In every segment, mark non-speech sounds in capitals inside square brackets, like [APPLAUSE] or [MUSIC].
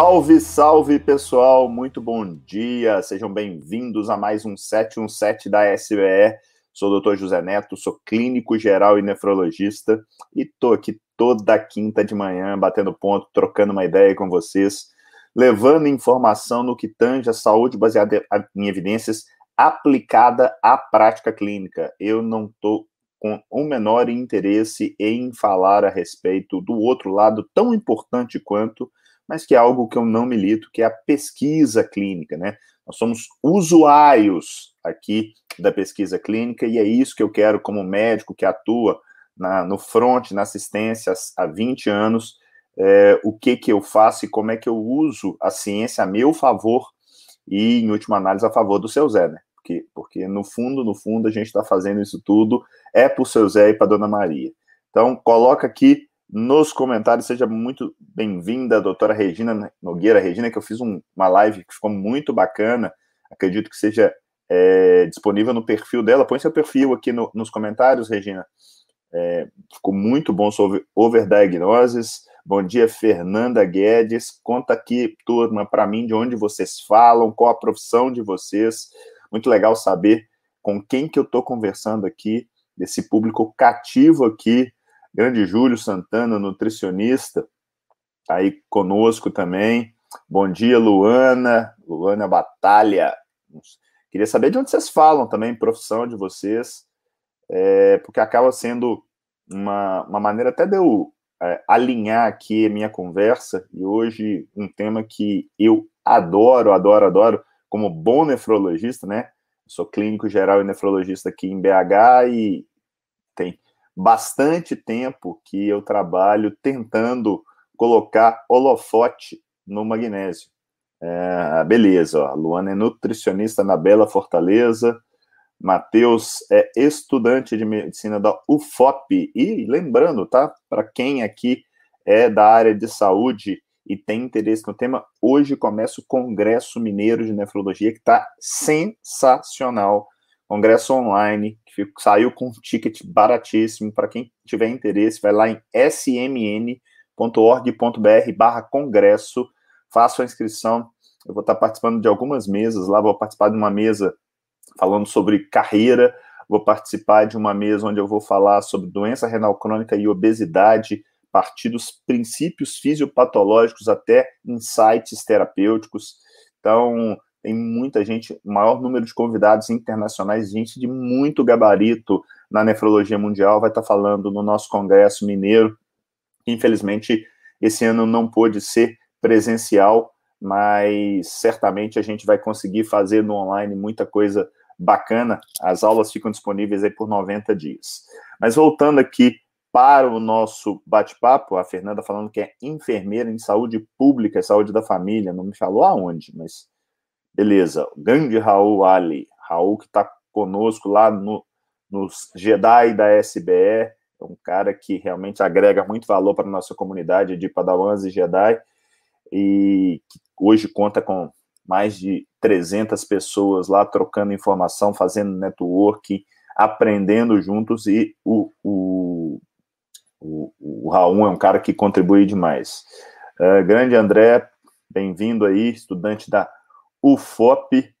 Salve, salve pessoal, muito bom dia, sejam bem-vindos a mais um 717 da SBE. Sou o Dr. José Neto, sou clínico geral e nefrologista e tô aqui toda quinta de manhã batendo ponto, trocando uma ideia com vocês, levando informação no que tange a saúde baseada em evidências aplicada à prática clínica. Eu não tô com o menor interesse em falar a respeito do outro lado tão importante quanto mas que é algo que eu não milito, que é a pesquisa clínica, né? Nós somos usuários aqui da pesquisa clínica e é isso que eu quero como médico que atua na, no front, na assistência há 20 anos, é, o que que eu faço e como é que eu uso a ciência a meu favor e, em última análise, a favor do seu Zé, né? Porque, porque no fundo, no fundo, a gente está fazendo isso tudo é para o seu Zé e para Dona Maria. Então, coloca aqui nos comentários. Seja muito bem-vinda, doutora Regina Nogueira. Regina, que eu fiz um, uma live que ficou muito bacana. Acredito que seja é, disponível no perfil dela. Põe seu perfil aqui no, nos comentários, Regina. É, ficou muito bom sobre overdiagnosis. Bom dia, Fernanda Guedes. Conta aqui, turma, para mim, de onde vocês falam, qual a profissão de vocês. Muito legal saber com quem que eu estou conversando aqui, desse público cativo aqui Grande Júlio Santana, nutricionista, tá aí conosco também. Bom dia, Luana. Luana Batalha. Queria saber de onde vocês falam também, profissão de vocês, é, porque acaba sendo uma, uma maneira até de eu é, alinhar aqui a minha conversa, e hoje um tema que eu adoro, adoro, adoro, como bom nefrologista, né? sou clínico geral e nefrologista aqui em BH e bastante tempo que eu trabalho tentando colocar holofote no magnésio. É, beleza, ó, a Luana é nutricionista na Bela Fortaleza, Matheus é estudante de medicina da UFOP. E lembrando, tá? Para quem aqui é da área de saúde e tem interesse no tema, hoje começa o Congresso Mineiro de Nefrologia, que está sensacional congresso online, que saiu com um ticket baratíssimo. Para quem tiver interesse, vai lá em smn.org.br barra congresso, faça a inscrição. Eu vou estar participando de algumas mesas lá, vou participar de uma mesa falando sobre carreira, vou participar de uma mesa onde eu vou falar sobre doença renal crônica e obesidade, partir dos princípios fisiopatológicos até insights terapêuticos. Então, tem muita gente, maior número de convidados internacionais, gente de muito gabarito na nefrologia mundial, vai estar falando no nosso Congresso Mineiro. Infelizmente, esse ano não pôde ser presencial, mas certamente a gente vai conseguir fazer no online muita coisa bacana. As aulas ficam disponíveis aí por 90 dias. Mas voltando aqui para o nosso bate-papo, a Fernanda falando que é enfermeira em saúde pública, saúde da família, não me falou aonde, mas Beleza, grande Raul Ali, Raul que está conosco lá no, nos Jedi da SBE, é um cara que realmente agrega muito valor para a nossa comunidade de Padawans e Jedi, e que hoje conta com mais de 300 pessoas lá trocando informação, fazendo network, aprendendo juntos, e o, o, o, o Raul é um cara que contribui demais. Uh, grande André, bem-vindo aí, estudante da UFOP.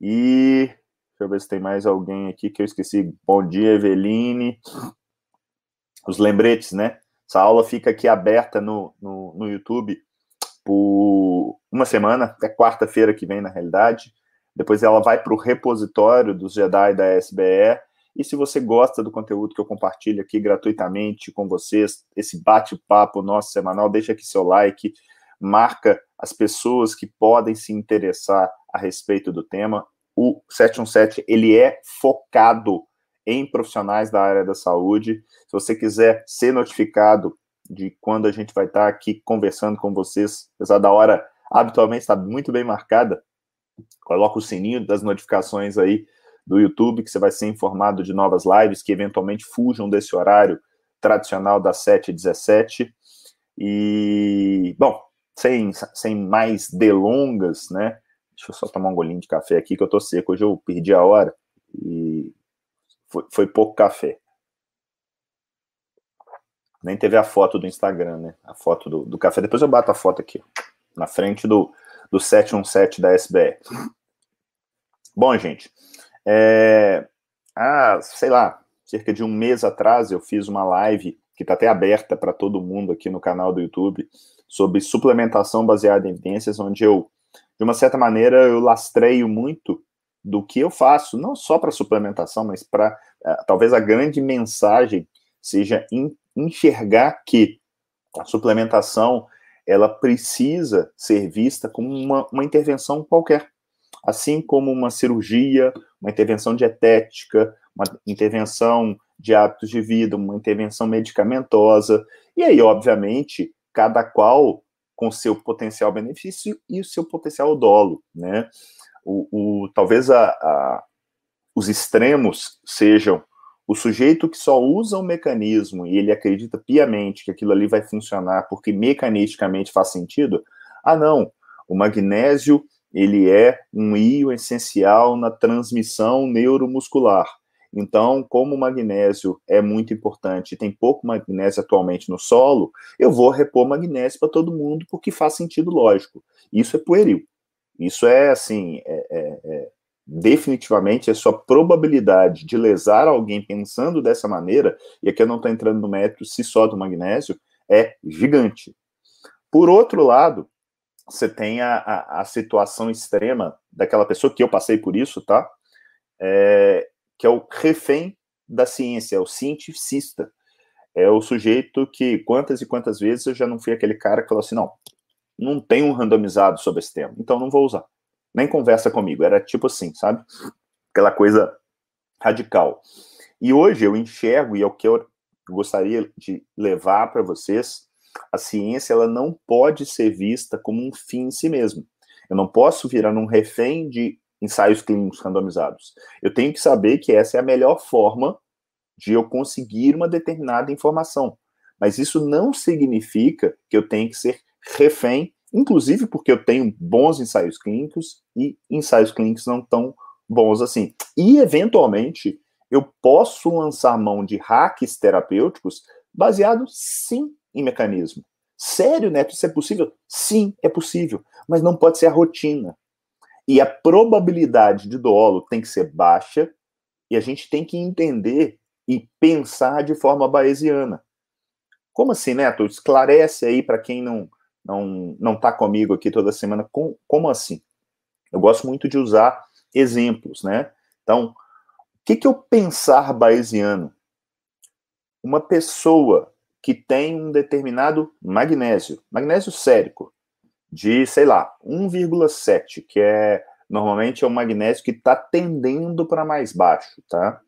E deixa eu ver se tem mais alguém aqui que eu esqueci. Bom dia, Eveline. Os lembretes, né? Essa aula fica aqui aberta no, no, no YouTube por uma semana, até quarta-feira que vem, na realidade. Depois ela vai para o repositório dos Jedi da SBE. E se você gosta do conteúdo que eu compartilho aqui gratuitamente com vocês, esse bate-papo nosso semanal, deixa aqui seu like, marca as pessoas que podem se interessar a respeito do tema. O 717 ele é focado em profissionais da área da saúde. Se você quiser ser notificado de quando a gente vai estar aqui conversando com vocês, apesar da hora habitualmente está muito bem marcada, coloca o sininho das notificações aí do YouTube, que você vai ser informado de novas lives que eventualmente fujam desse horário tradicional das 7 h 17 E, bom, sem, sem mais delongas, né? Deixa eu só tomar um golinho de café aqui, que eu tô seco. Hoje eu perdi a hora e foi, foi pouco café. Nem teve a foto do Instagram, né? A foto do, do café. Depois eu bato a foto aqui. na frente do, do 717 da SBR. Bom, gente, é, ah, sei lá, cerca de um mês atrás eu fiz uma live que está até aberta para todo mundo aqui no canal do YouTube sobre suplementação baseada em evidências, onde eu, de uma certa maneira, eu lastreio muito do que eu faço, não só para suplementação, mas para uh, talvez a grande mensagem seja enxergar que a suplementação ela precisa ser vista como uma, uma intervenção qualquer, assim como uma cirurgia, uma intervenção dietética, uma intervenção de hábitos de vida, uma intervenção medicamentosa, e aí, obviamente, cada qual com seu potencial benefício e o seu potencial dolo, né? O, o talvez a, a, os extremos sejam o sujeito que só usa um mecanismo e ele acredita piamente que aquilo ali vai funcionar porque mecanisticamente faz sentido. Ah, não, o magnésio ele é um íon essencial na transmissão neuromuscular. Então, como o magnésio é muito importante tem pouco magnésio atualmente no solo, eu vou repor magnésio para todo mundo porque faz sentido lógico. Isso é pueril. Isso é, assim, é, é, é, definitivamente a sua probabilidade de lesar alguém pensando dessa maneira, e aqui eu não estou entrando no mérito se só do magnésio, é gigante. Por outro lado, você tem a, a, a, situação extrema daquela pessoa, que eu passei por isso, tá? É, que é o refém da ciência, é o cientificista. É o sujeito que, quantas e quantas vezes eu já não fui aquele cara que falou assim: não, não tem um randomizado sobre esse tema, então não vou usar. Nem conversa comigo. Era tipo assim, sabe? Aquela coisa radical. E hoje eu enxergo, e é o que eu gostaria de levar para vocês, a ciência ela não pode ser vista como um fim em si mesmo. Eu não posso virar um refém de ensaios clínicos randomizados. Eu tenho que saber que essa é a melhor forma de eu conseguir uma determinada informação. Mas isso não significa que eu tenho que ser refém, inclusive porque eu tenho bons ensaios clínicos e ensaios clínicos não tão bons assim. E, eventualmente, eu posso lançar mão de hacks terapêuticos baseados, sim, em mecanismo. Sério, Neto, isso é possível? Sim, é possível, mas não pode ser a rotina. E a probabilidade de dolo tem que ser baixa, e a gente tem que entender e pensar de forma bayesiana. Como assim, Neto? Esclarece aí para quem não não não está comigo aqui toda semana. Com, como assim? Eu gosto muito de usar exemplos, né? Então, o que, que o pensar bayesiano? Uma pessoa que tem um determinado magnésio, magnésio sérico, de, sei lá, 1,7, que é normalmente é um magnésio que está tendendo para mais baixo, tá?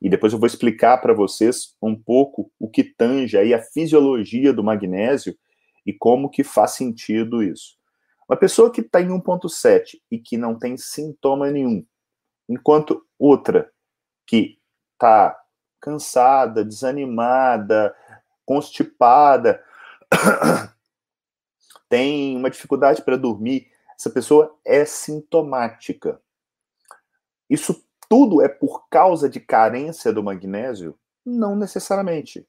E depois eu vou explicar para vocês um pouco o que tange aí a fisiologia do magnésio e como que faz sentido isso. Uma pessoa que está em 1,7 e que não tem sintoma nenhum, enquanto outra que está cansada, desanimada, constipada, tem uma dificuldade para dormir, essa pessoa é sintomática. Isso tudo é por causa de carência do magnésio? Não necessariamente.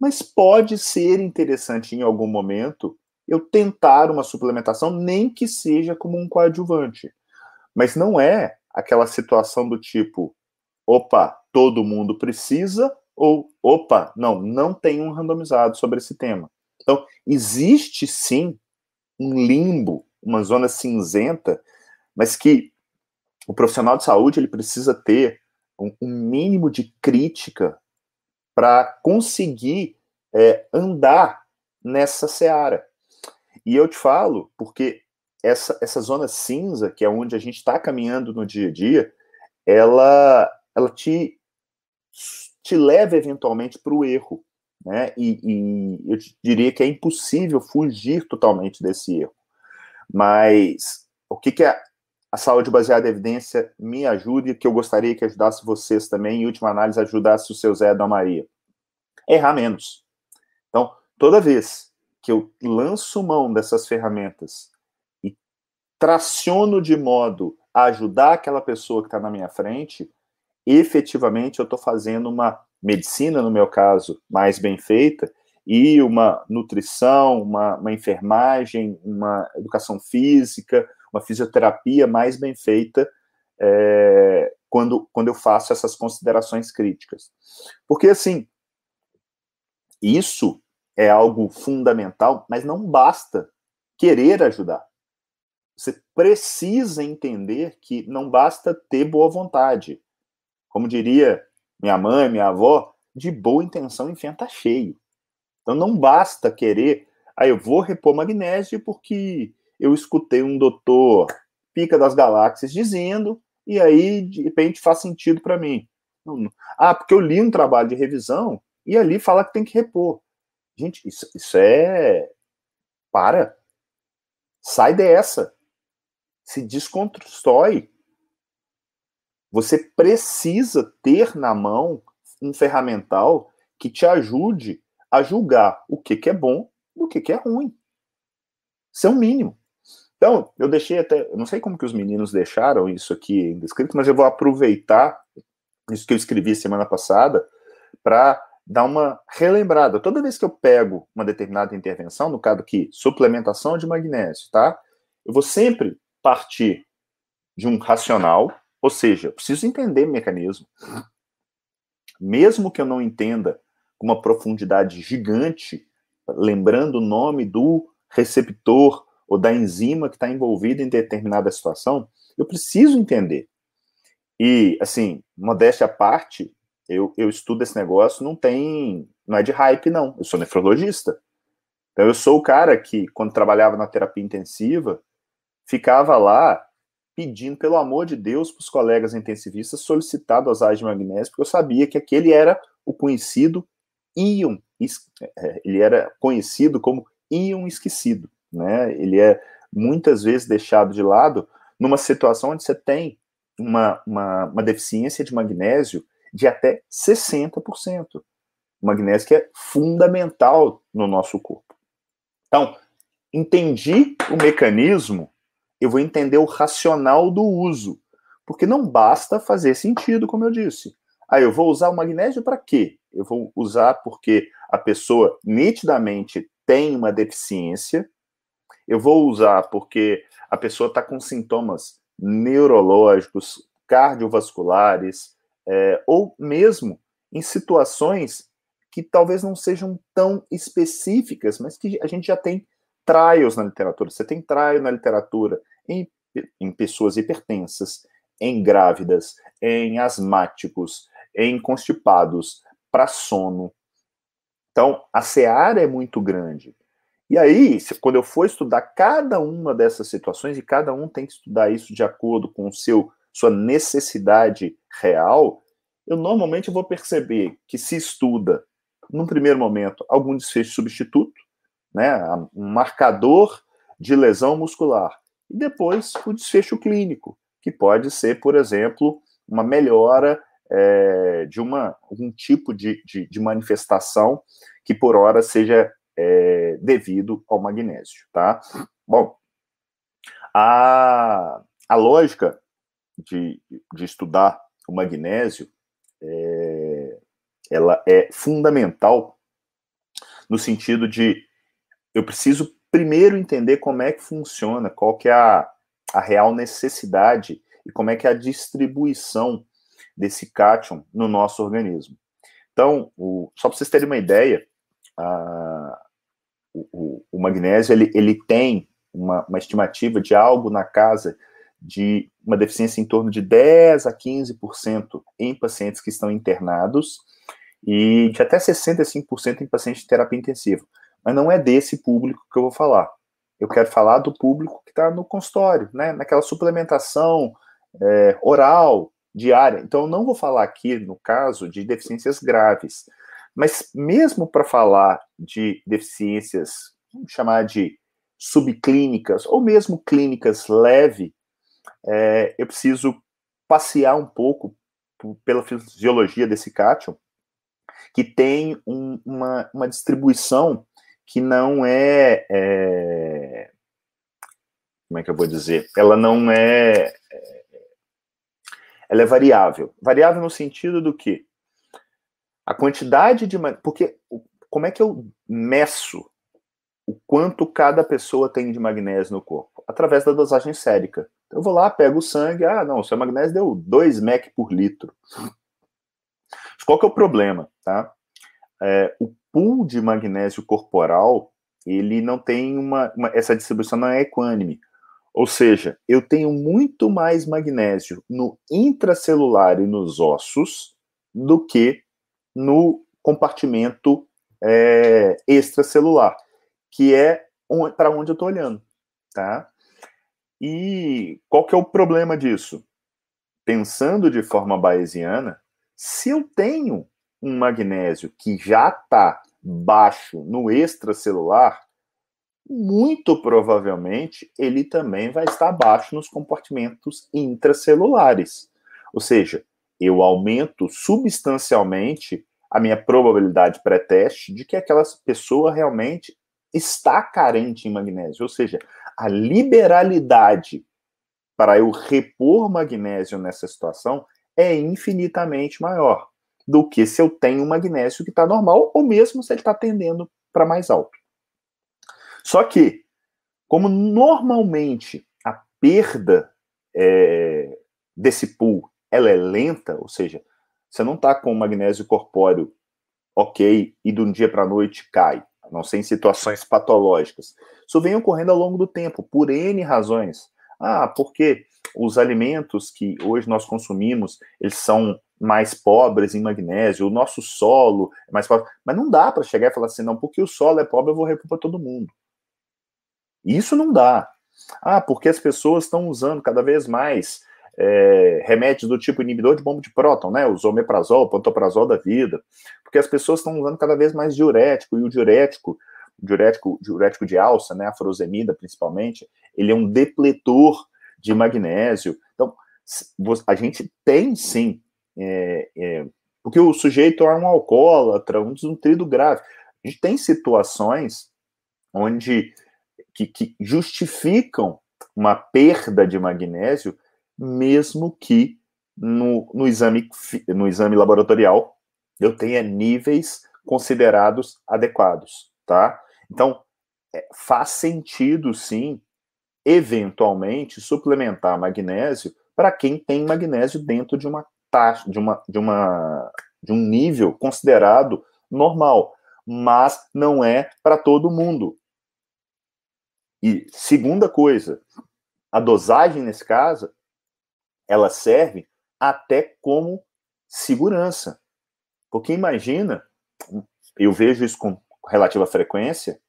Mas pode ser interessante em algum momento eu tentar uma suplementação, nem que seja como um coadjuvante. Mas não é aquela situação do tipo, opa, todo mundo precisa, ou opa, não, não tem um randomizado sobre esse tema. Então, existe sim um limbo, uma zona cinzenta, mas que o profissional de saúde ele precisa ter um, um mínimo de crítica para conseguir é, andar nessa seara. E eu te falo porque essa, essa zona cinza, que é onde a gente está caminhando no dia a dia, ela, ela te, te leva eventualmente para o erro né? E, e, eu diria que é impossível fugir totalmente desse erro. Mas o que, que a, a saúde baseada em evidência me ajuda e que eu gostaria que ajudasse vocês também, em última análise, ajudasse o seu Zé da Maria? Errar menos. Então, toda vez que eu lanço mão dessas ferramentas e traciono de modo a ajudar aquela pessoa que está na minha frente, efetivamente eu estou fazendo uma medicina, no meu caso, mais bem feita, e uma nutrição, uma, uma enfermagem, uma educação física, uma fisioterapia mais bem feita é, quando, quando eu faço essas considerações críticas. Porque, assim, isso é algo fundamental, mas não basta querer ajudar. Você precisa entender que não basta ter boa vontade. Como diria minha mãe, minha avó, de boa intenção enfim, cheio. Então não basta querer, ah, eu vou repor magnésio porque eu escutei um doutor pica das galáxias dizendo, e aí de repente faz sentido para mim. Ah, porque eu li um trabalho de revisão e ali fala que tem que repor. Gente, isso, isso é. Para. Sai dessa. Se desconstrói. Você precisa ter na mão um ferramental que te ajude a julgar o que, que é bom do que, que é ruim. Isso é o mínimo. Então, eu deixei até. Eu não sei como que os meninos deixaram isso aqui escrito, mas eu vou aproveitar isso que eu escrevi semana passada para dar uma relembrada. Toda vez que eu pego uma determinada intervenção, no caso aqui, suplementação de magnésio, tá? Eu vou sempre partir de um racional, ou seja, preciso entender o mecanismo. Mesmo que eu não entenda com uma profundidade gigante, lembrando o nome do receptor ou da enzima que está envolvida em determinada situação, eu preciso entender. E, assim, modéstia à parte, eu, eu estudo esse negócio, não tem. Não é de hype, não. Eu sou nefrologista. Então, eu sou o cara que, quando trabalhava na terapia intensiva, ficava lá pedindo, pelo amor de Deus, para os colegas intensivistas solicitar dosagem de magnésio, porque eu sabia que aquele era o conhecido íon, é, ele era conhecido como íon esquecido, né? Ele é muitas vezes deixado de lado numa situação onde você tem uma, uma, uma deficiência de magnésio de até 60%. O magnésio que é fundamental no nosso corpo. Então, entendi o mecanismo, eu vou entender o racional do uso. Porque não basta fazer sentido, como eu disse. Aí eu vou usar o magnésio para quê? Eu vou usar porque a pessoa nitidamente tem uma deficiência. Eu vou usar porque a pessoa está com sintomas neurológicos, cardiovasculares, é, ou mesmo em situações que talvez não sejam tão específicas, mas que a gente já tem trials na literatura. Você tem trial na literatura em, em pessoas hipertensas, em grávidas, em asmáticos, em constipados, para sono. Então, a seara é muito grande. E aí, quando eu for estudar cada uma dessas situações, e cada um tem que estudar isso de acordo com o seu sua necessidade real, eu normalmente vou perceber que se estuda, num primeiro momento, algum desfecho substituto, né, um marcador de lesão muscular, e depois o desfecho clínico, que pode ser, por exemplo, uma melhora é, de uma, algum tipo de, de, de, manifestação que por hora seja é, devido ao magnésio, tá? Bom, a, a lógica de, de estudar o magnésio, é, ela é fundamental no sentido de eu preciso primeiro entender como é que funciona, qual que é a, a real necessidade e como é que é a distribuição desse cátion no nosso organismo. Então, o, só para vocês terem uma ideia, a, o, o, magnésio ele, ele tem uma, uma estimativa de algo na casa de uma deficiência em torno de 10 a 15% em pacientes que estão internados e de até 65% em pacientes de terapia intensiva. Mas não é desse público que eu vou falar. Eu quero falar do público que está no consultório, né? naquela suplementação é, oral, diária. Então, eu não vou falar aqui, no caso, de deficiências graves. Mas mesmo para falar de deficiências, vamos chamar de subclínicas, ou mesmo clínicas leve, é, eu preciso passear um pouco pela fisiologia desse cátion, que tem um, uma, uma distribuição que não é, é, Como é que eu vou dizer? Ela não é. é ela é variável. Variável no sentido do que a quantidade de. Porque como é que eu meço o quanto cada pessoa tem de magnésio no corpo? Através da dosagem sérica. Eu vou lá, pego o sangue, ah, não, seu magnésio deu 2 mEq por litro. Qual que é o problema, tá? É, o pool de magnésio corporal, ele não tem uma, uma, essa distribuição não é equânime. Ou seja, eu tenho muito mais magnésio no intracelular e nos ossos do que no compartimento é, extracelular, que é para onde eu estou olhando, tá? E qual que é o problema disso? Pensando de forma bayesiana, se eu tenho um magnésio que já está baixo no extracelular, muito provavelmente ele também vai estar baixo nos compartimentos intracelulares. Ou seja, eu aumento substancialmente a minha probabilidade pré-teste de que aquela pessoa realmente está carente em magnésio. Ou seja, a liberalidade para eu repor magnésio nessa situação é infinitamente maior do que se eu tenho um magnésio que está normal, ou mesmo se ele está tendendo para mais alto. Só que, como normalmente a perda é, desse pool ela é lenta, ou seja, você não está com o magnésio corpóreo ok e de um dia para a noite cai, a não ser em situações patológicas. Isso vem ocorrendo ao longo do tempo, por N razões. Ah, porque os alimentos que hoje nós consumimos, eles são mais pobres em magnésio, o nosso solo é mais pobre. Mas não dá para chegar e falar assim, não, porque o solo é pobre, eu vou para todo mundo. Isso não dá. Ah, porque as pessoas estão usando cada vez mais é, remédios do tipo inibidor de bomba de próton, né? Os omeprazol, o pantoprazol da vida. Porque as pessoas estão usando cada vez mais diurético, e o diurético, diurético, diurético de alça, né? A furosemida, principalmente, ele é um depletor de magnésio. Então, a gente tem sim, é, é, porque o sujeito é um alcoólatra, um desnutrido grave. A gente tem situações onde que, que justificam uma perda de magnésio mesmo que no, no, exame, no exame laboratorial eu tenha níveis considerados adequados, tá? Então, é, faz sentido, sim, eventualmente, suplementar magnésio para quem tem magnésio dentro de uma taxa, de uma, de uma, de um nível considerado normal, mas não é para todo mundo. E segunda coisa, a dosagem nesse caso ela serve até como segurança. Porque imagina, eu vejo isso com relativa frequência,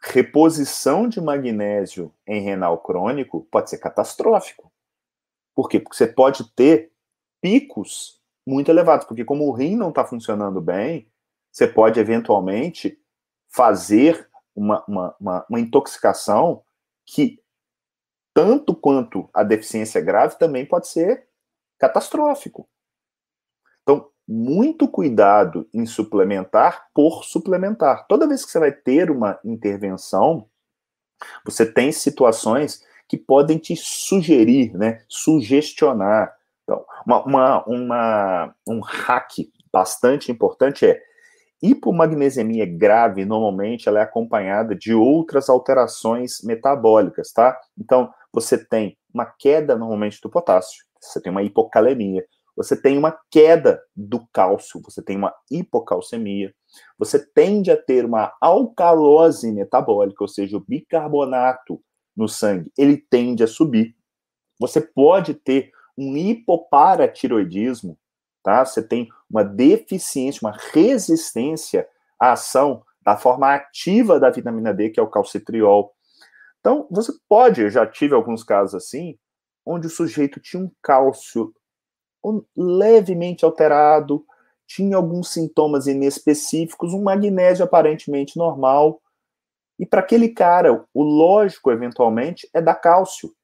reposição de magnésio em renal crônico pode ser catastrófico. Por quê? Porque você pode ter picos muito elevados, porque como o rim não está funcionando bem, você pode eventualmente fazer uma, uma, uma, uma intoxicação que tanto quanto a deficiência grave, também pode ser catastrófico. Então, muito cuidado em suplementar por suplementar. Toda vez que você vai ter uma intervenção, você tem situações que podem te sugerir, né, sugestionar. Então, uma, uma, uma, um hack bastante importante é hipomagnesemia grave, normalmente, ela é acompanhada de outras alterações metabólicas, tá? Então, você tem uma queda normalmente do potássio, você tem uma hipocalemia, você tem uma queda do cálcio, você tem uma hipocalcemia, você tende a ter uma alcalose metabólica, ou seja, o bicarbonato no sangue, ele tende a subir. Você pode ter um hipoparatiroidismo, tá? Você tem uma deficiência, uma resistência à ação da forma ativa da vitamina D, que é o calcitriol. Então, você pode, eu já tive alguns casos assim, onde o sujeito tinha um cálcio levemente alterado, tinha alguns sintomas inespecíficos, um magnésio aparentemente normal. E para aquele cara, o lógico, eventualmente, é dar cálcio.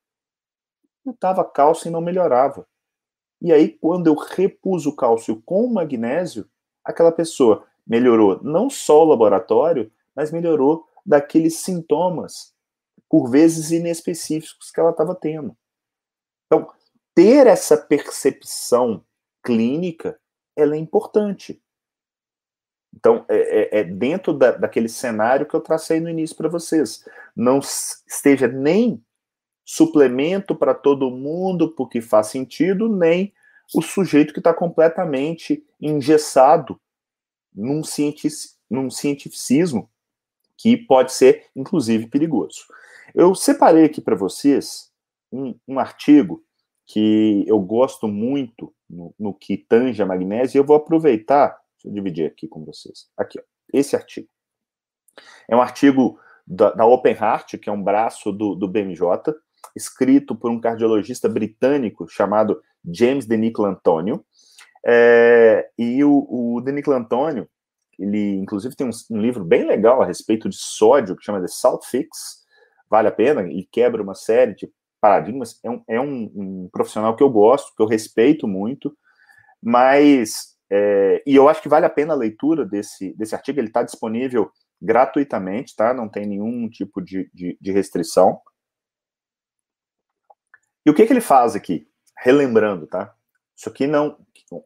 Estava cálcio e não melhorava. E aí, quando eu repus o cálcio com o magnésio, aquela pessoa melhorou não só o laboratório, mas melhorou daqueles sintomas por vezes inespecíficos que ela estava tendo. Então, ter essa percepção clínica, ela é importante. Então, é, é, é dentro da, daquele cenário que eu tracei no início para vocês. Não esteja nem suplemento para todo mundo, porque faz sentido, nem o sujeito que está completamente engessado num, cientific, num cientificismo que pode ser, inclusive, perigoso. Eu separei aqui para vocês um, um, artigo que eu gosto muito no, no que tange a magnésio, e eu vou aproveitar Deixa eu dividir aqui com vocês. Aqui, ó, esse artigo. É um artigo da, da Open Heart, que é um braço do, do BMJ, escrito por um cardiologista britânico chamado James Denico Antônio. É, e o, o Denico Antônio, ele inclusive tem um, um, livro bem legal a respeito de sódio, que chama The Salt Fix. Vale a pena, ele quebra uma série de paradigmas. É um, é um, um profissional que eu gosto, que eu respeito muito, mas é, e eu acho que vale a pena a leitura desse, desse artigo, ele está disponível gratuitamente, tá? Não tem nenhum tipo de, de, de restrição. E o que, que ele faz aqui? Relembrando, tá? Isso aqui não.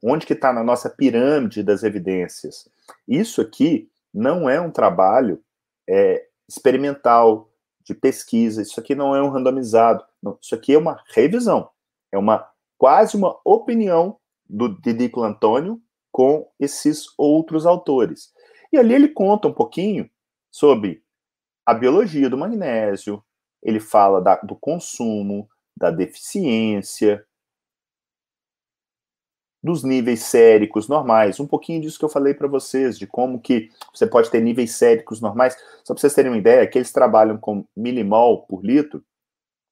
Onde que está na nossa pirâmide das evidências? Isso aqui não é um trabalho é, experimental, de pesquisa, isso aqui não é um randomizado. Não, isso aqui é uma revisão. É uma quase uma opinião do Didico Antônio com esses outros autores. E ali ele conta um pouquinho sobre a biologia do magnésio, ele fala da, do consumo, da deficiência, dos níveis séricos normais, um pouquinho disso que eu falei para vocês, de como que você pode ter níveis séricos normais. Só para vocês terem uma ideia, que eles trabalham com milimol por litro,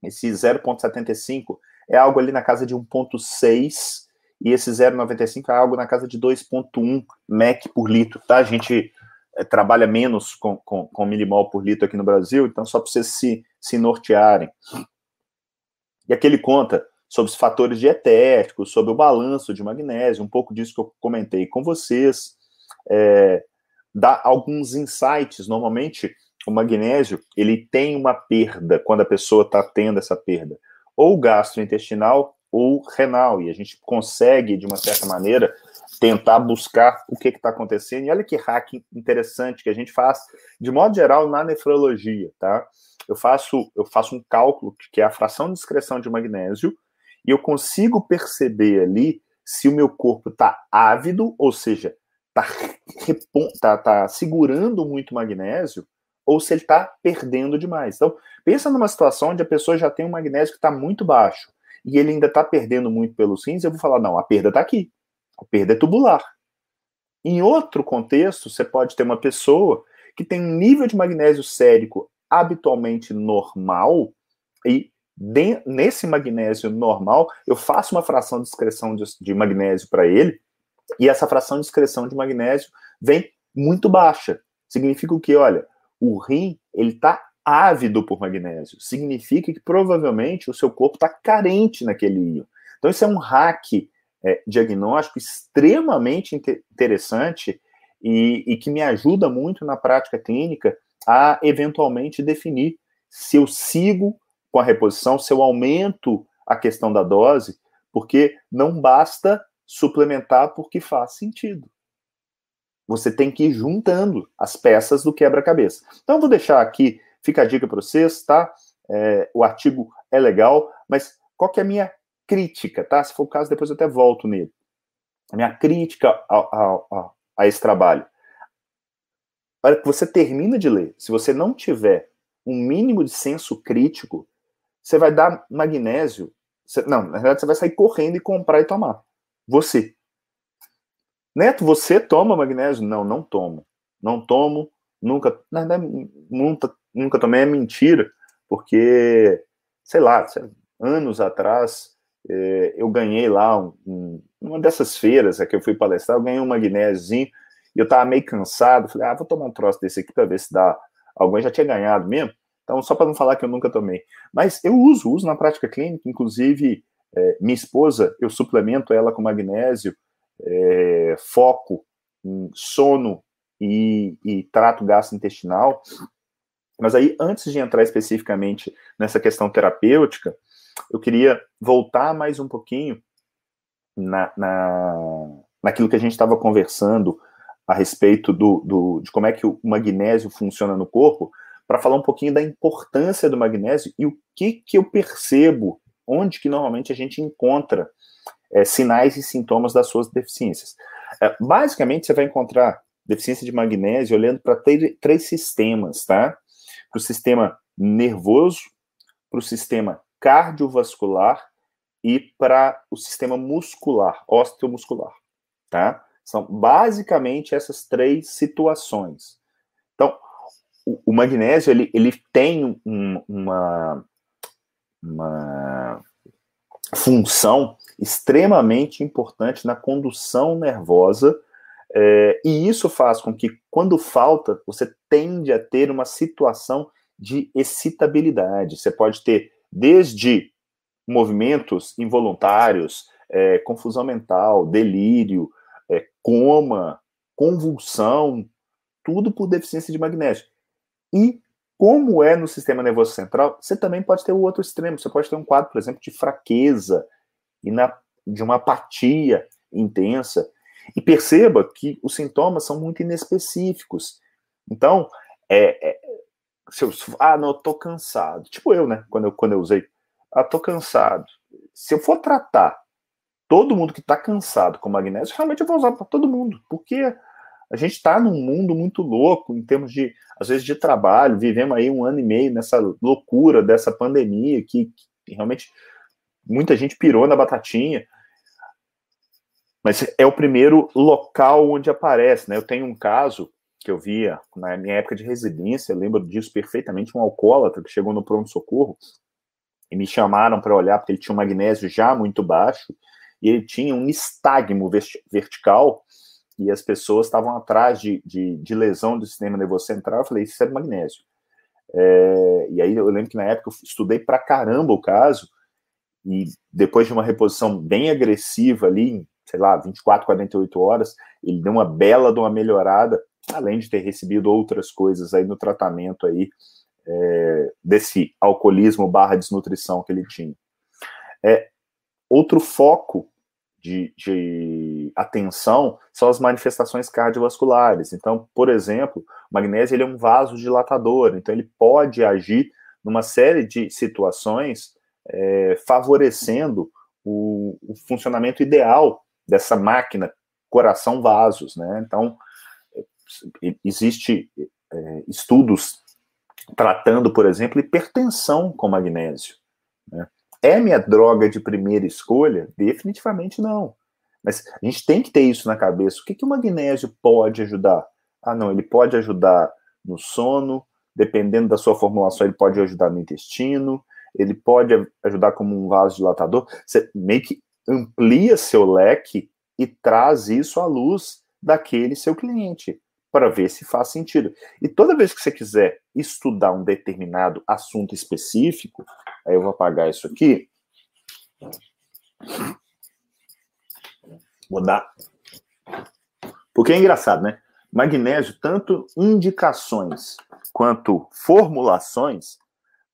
esse 0,75 é algo ali na casa de 1,6 e esse 0,95 é algo na casa de 2,1 MEC por litro, tá? A gente é, trabalha menos com, com, com, milimol por litro aqui no Brasil, então só para vocês se, se nortearem. E aqui ele conta sobre os fatores dietéticos, sobre o balanço de magnésio, um pouco disso que eu comentei com vocês, é, dá alguns insights. Normalmente, o magnésio ele tem uma perda quando a pessoa está tendo essa perda, ou gastrointestinal ou renal, e a gente consegue, de uma certa maneira, tentar buscar o que está acontecendo. E olha que hack interessante que a gente faz, de modo geral, na nefrologia, tá? Eu faço, eu faço um cálculo que é a fração de excreção de magnésio, e eu consigo perceber ali se o meu corpo está ávido, ou seja, está tá, tá segurando muito magnésio, ou se ele está perdendo demais. Então, pensa numa situação onde a pessoa já tem um magnésio que está muito baixo e ele ainda está perdendo muito pelos rins, eu vou falar, não, a perda está aqui. A perda é tubular. Em outro contexto, você pode ter uma pessoa que tem um nível de magnésio sérico habitualmente normal e de, nesse magnésio normal, eu faço uma fração de excreção de, de magnésio para ele e essa fração de excreção de magnésio vem muito baixa. Significa o que? Olha, o rim ele está ávido por magnésio. Significa que provavelmente o seu corpo está carente naquele íon. Então, isso é um hack é, diagnóstico extremamente interessante e, e, que me ajuda muito na prática clínica a eventualmente definir se eu sigo com a reposição, se eu aumento a questão da dose, porque não basta suplementar porque faz sentido. Você tem que ir juntando as peças do quebra-cabeça. Então, vou deixar aqui Fica a dica para vocês, tá? É, o artigo é legal, mas qual que é a minha crítica, tá? Se for o caso, depois eu até volto nele. A minha crítica a, a, a, a esse trabalho. A hora que você termina de ler, se você não tiver um mínimo de senso crítico, você vai dar magnésio. Você, não, na verdade, você vai sair correndo e comprar e tomar. Você. Neto, você toma magnésio? Não, não tomo. Não tomo, nunca. Na verdade, nunca, nunca tomei é mentira, porque, sei lá, anos atrás, é, eu ganhei lá um, um, uma dessas feiras é que eu fui palestrar, eu ganhei um magnésiozinho, e eu tava meio cansado, falei, ah, vou tomar um troço desse aqui para ver se dá. Alguém já tinha ganhado mesmo, então só para não falar que eu nunca tomei. Mas eu uso, uso na prática clínica, inclusive é, minha esposa, eu suplemento ela com magnésio, é, foco, sono e, e trato gastrointestinal. Mas aí, antes de entrar especificamente nessa questão terapêutica, eu queria voltar mais um pouquinho na, na, naquilo que a gente estava conversando a respeito do, do, de como é que o magnésio funciona no corpo, para falar um pouquinho da importância do magnésio e o que, que eu percebo, onde que normalmente a gente encontra é, sinais e sintomas das suas deficiências. É, basicamente, você vai encontrar deficiência de magnésio olhando para três sistemas, tá? Para o sistema nervoso, para o sistema cardiovascular e para o sistema muscular, osteomuscular, tá? São basicamente essas três situações. Então, o, o magnésio, ele, ele tem um, uma, uma função extremamente importante na condução nervosa, é, e isso faz com que, quando falta, você tende a ter uma situação de excitabilidade. Você pode ter desde movimentos involuntários, é, confusão mental, delírio, é, coma, convulsão, tudo por deficiência de magnésio. E como é no sistema nervoso central, você também pode ter o outro extremo. Você pode ter um quadro, por exemplo, de fraqueza e na, de uma apatia intensa. E perceba que os sintomas são muito inespecíficos. Então, é, é se eu, ah, não, eu tô cansado. Tipo eu, né? Quando eu, quando eu usei, ah, tô cansado. Se eu for tratar todo mundo que está cansado com magnésio, realmente eu vou usar para todo mundo, porque a gente está num mundo muito louco em termos de, às vezes, de trabalho. Vivemos aí um ano e meio nessa loucura dessa pandemia que, que realmente muita gente pirou na batatinha. Mas é o primeiro local onde aparece, né? Eu tenho um caso que eu via na minha época de residência, lembro disso perfeitamente, um alcoólatra que chegou no pronto-socorro e me chamaram para olhar, porque ele tinha um magnésio já muito baixo, e ele tinha um nistagmo vertical, e as pessoas estavam atrás de, de, de, lesão do sistema nervoso central. Eu falei, isso é magnésio. É, e aí eu lembro que na época eu estudei para caramba o caso, e depois de uma reposição bem agressiva ali, sei lá, 24, 48 horas, ele deu uma bela de uma melhorada, além de ter recebido outras coisas aí no tratamento aí é, desse alcoolismo barra desnutrição que ele tinha. É, outro foco de, de, atenção são as manifestações cardiovasculares. Então, por exemplo, o magnésio ele é um vasodilatador, então ele pode agir numa série de situações é, favorecendo o, o, funcionamento ideal dessa máquina coração-vasos, né? Então, é, existe é, estudos tratando, por exemplo, hipertensão com magnésio. Né? É minha droga de primeira escolha? Definitivamente não. Mas a gente tem que ter isso na cabeça. O que, que o magnésio pode ajudar? Ah, não, ele pode ajudar no sono, dependendo da sua formulação, ele pode ajudar no intestino, ele pode ajudar como um vasodilatador. Você meio que amplia seu leque e traz isso à luz daquele seu cliente, para ver se faz sentido. E toda vez que você quiser estudar um determinado assunto específico, Aí eu vou apagar isso aqui. Vou dar. Porque é engraçado, né? Magnésio, tanto indicações quanto formulações,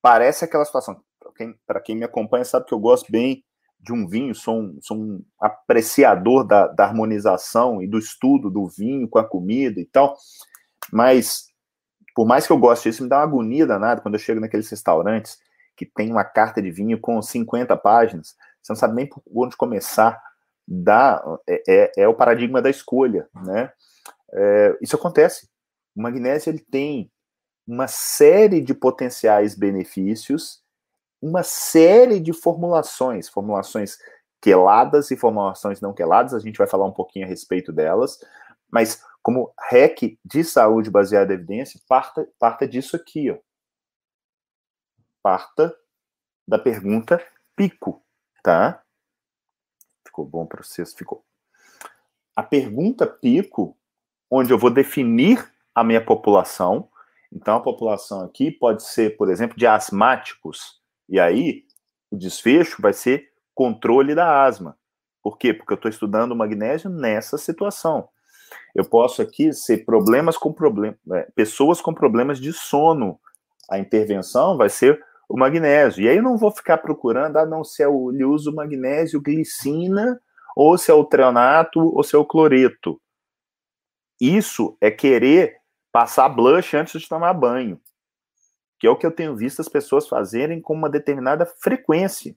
parece aquela situação. Para quem, quem me acompanha sabe que eu gosto bem de um vinho, sou um, sou um apreciador da, da harmonização e do estudo do vinho com a comida e tal. Mas, por mais que eu goste disso, me dá uma agonia danada quando eu chego naqueles restaurantes que tem uma carta de vinho com 50 páginas, você não sabe nem por onde começar. Dá, é, é, é o paradigma da escolha, né? É, isso acontece. O magnésio ele tem uma série de potenciais benefícios, uma série de formulações, formulações queladas e formulações não queladas, a gente vai falar um pouquinho a respeito delas, mas como REC de saúde baseada em evidência, parta, parta disso aqui, ó parta da pergunta pico, tá? Ficou bom para vocês? Ficou. A pergunta pico, onde eu vou definir a minha população. Então, a população aqui pode ser, por exemplo, de asmáticos. E aí, o desfecho vai ser controle da asma. Por quê? Porque eu estou estudando magnésio nessa situação. Eu posso aqui ser problemas com problem... É, pessoas com problemas de sono. A intervenção vai ser o magnésio. E aí eu não vou ficar procurando, ah, não, se é o, ele usa o magnésio, glicina, ou se é o treonato, ou se é o cloreto. isso é querer passar blush antes de tomar banho, que é o que eu tenho visto as pessoas fazerem com uma determinada frequência.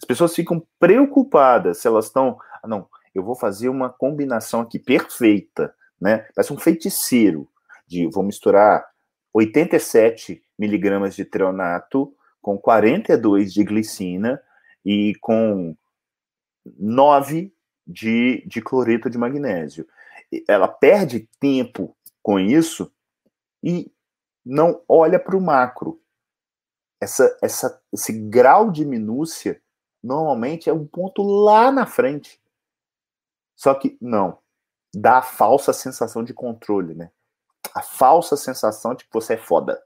As pessoas ficam preocupadas se elas estão, ah, não, eu vou fazer uma combinação aqui perfeita, né? Parece um feiticeiro de vou misturar 87 miligramas de treonato com 42 de glicina e com 9 de, de cloreto de magnésio. Ela perde tempo com isso e não olha para o macro. Essa, essa, esse grau de minúcia normalmente é um ponto lá na frente. Só que não, dá a falsa sensação de controle, né? A falsa sensação de que você é foda.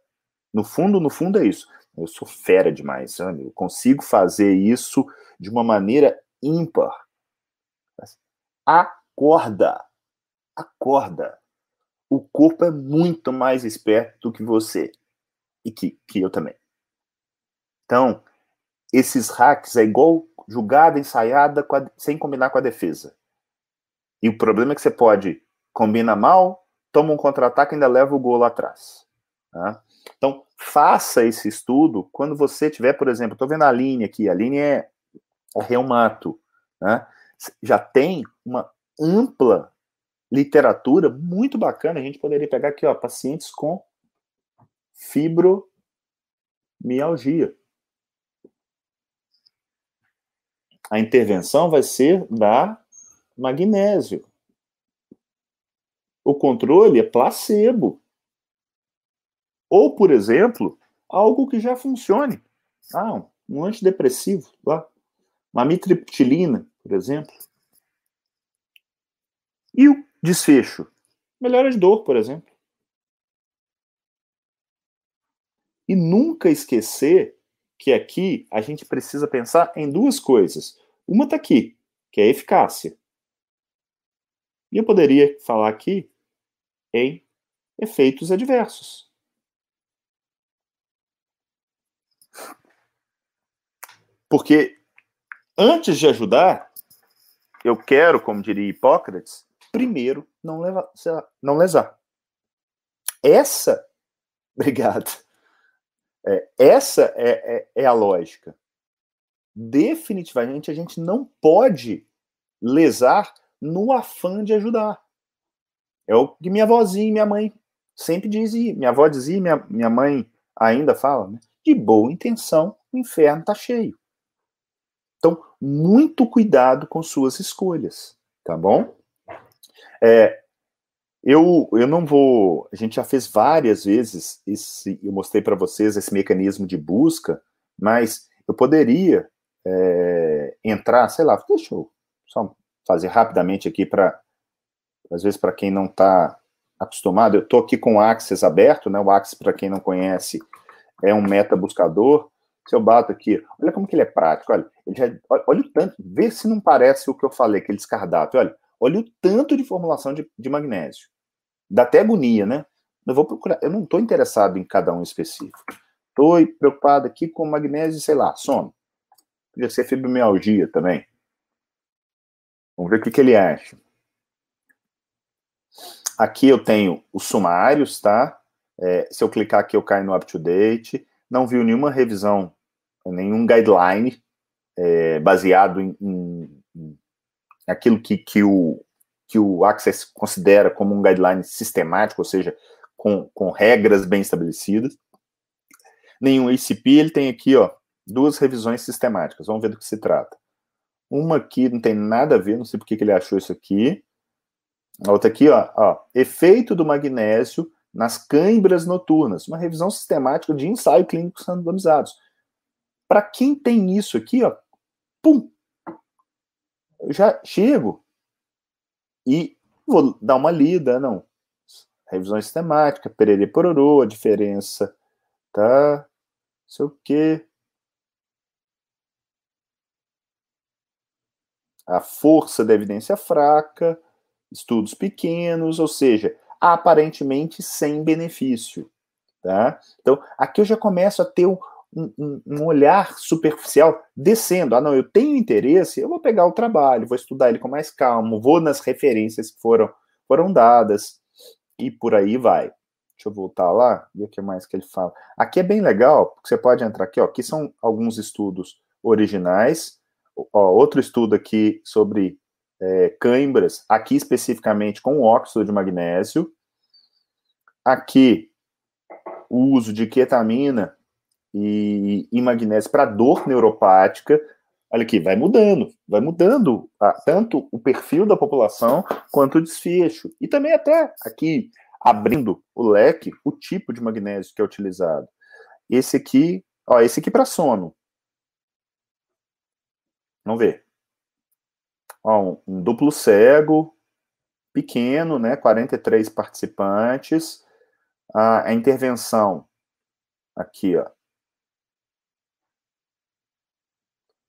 No fundo, no fundo é isso. Eu sou fera demais, sabe? Eu consigo fazer isso de uma maneira ímpar. Acorda. Acorda. O corpo é muito mais esperto do que você. E que, que eu também. Então, esses hacks é igual jogada ensaiada a, sem combinar com a defesa. E o problema é que você pode combina mal, toma um contra-ataque e ainda leva o gol lá atrás. Tá? Então, faça esse estudo quando você tiver, por exemplo, estou vendo a linha aqui, a linha é, é reumato, né? já tem uma ampla literatura muito bacana. A gente poderia pegar aqui, ó, pacientes com fibromialgia. A intervenção vai ser da magnésio. O controle é placebo. Ou, por exemplo, algo que já funcione. Ah, um antidepressivo, lá. uma mitriptilina, por exemplo. E o desfecho? Melhora de dor, por exemplo. E nunca esquecer que aqui a gente precisa pensar em duas coisas. Uma está aqui, que é a eficácia. E eu poderia falar aqui em efeitos adversos. Porque antes de ajudar, eu quero, como diria Hipócrates, primeiro não, levar, não lesar. Essa, [LAUGHS] obrigado, é, essa é, é, é a lógica. Definitivamente a gente não pode lesar no afã de ajudar. É o que minha avózinha e minha mãe sempre dizia. Minha avó dizia, minha, minha mãe ainda fala, né? De boa intenção, o inferno está cheio. Então, muito cuidado com suas escolhas, tá bom? É, eu, eu não vou. A gente já fez várias vezes, esse, eu mostrei para vocês esse mecanismo de busca, mas eu poderia é, entrar, sei lá, deixa eu só fazer rapidamente aqui para, às vezes, para quem não está acostumado, eu estou aqui com o Axis aberto, né? O Axis, para quem não conhece, é um meta buscador. Se eu bato aqui, olha como que ele é prático, olha, ele já, olha o tanto, vê se não parece o que eu falei, aquele cardápio, olha, olha o tanto de formulação de, de magnésio. Dá até agonia, né? Eu vou procurar, eu não estou interessado em cada um específico. Estou preocupado aqui com magnésio, sei lá, sono. Podia ser fibromialgia também. Vamos ver o que, que ele acha. Aqui eu tenho os sumários, tá? É, se eu clicar aqui, eu caio no up to date. Não viu nenhuma revisão, nenhum guideline é, baseado em, em, em, aquilo que, que, o, que o Access considera como um guideline sistemático, ou seja, com, com regras bem estabelecidas. Nenhum ACP, ele tem aqui, ó, duas revisões sistemáticas. Vamos ver do que se trata. Uma aqui não tem nada a ver, não sei por que ele achou isso aqui. A outra aqui, ó, ó, efeito do magnésio nas câimbras noturnas, uma revisão sistemática de ensaio clínico randomizados. Para quem tem isso aqui, ó, pum, eu já chego e vou dar uma lida, não. Revisão sistemática, perere pororô, a diferença, tá? Sei o quê. a força da evidência fraca, estudos pequenos, ou seja, aparentemente sem benefício. Tá? Então, aqui eu já começo a ter um, um, um, olhar superficial descendo. Ah, não, eu tenho interesse, eu vou pegar o trabalho, vou estudar ele com mais calma, vou nas referências que foram foram dadas, e por aí vai. Deixa eu voltar lá, ver o que mais que ele fala. Aqui é bem legal, porque você pode entrar aqui, ó, aqui são alguns estudos originais, ó, outro estudo aqui sobre é, cãibras, aqui especificamente com óxido de magnésio, aqui o uso de ketamina e, e magnésio para dor neuropática, olha aqui, vai mudando, vai mudando ah, tanto o perfil da população quanto o desfecho. E também até aqui, abrindo o leque, o tipo de magnésio que é utilizado. Esse aqui, ó, esse aqui para sono. Vamos ver. Ó, um, um duplo cego, pequeno, né, 43 participantes. A, a intervenção aqui, ó,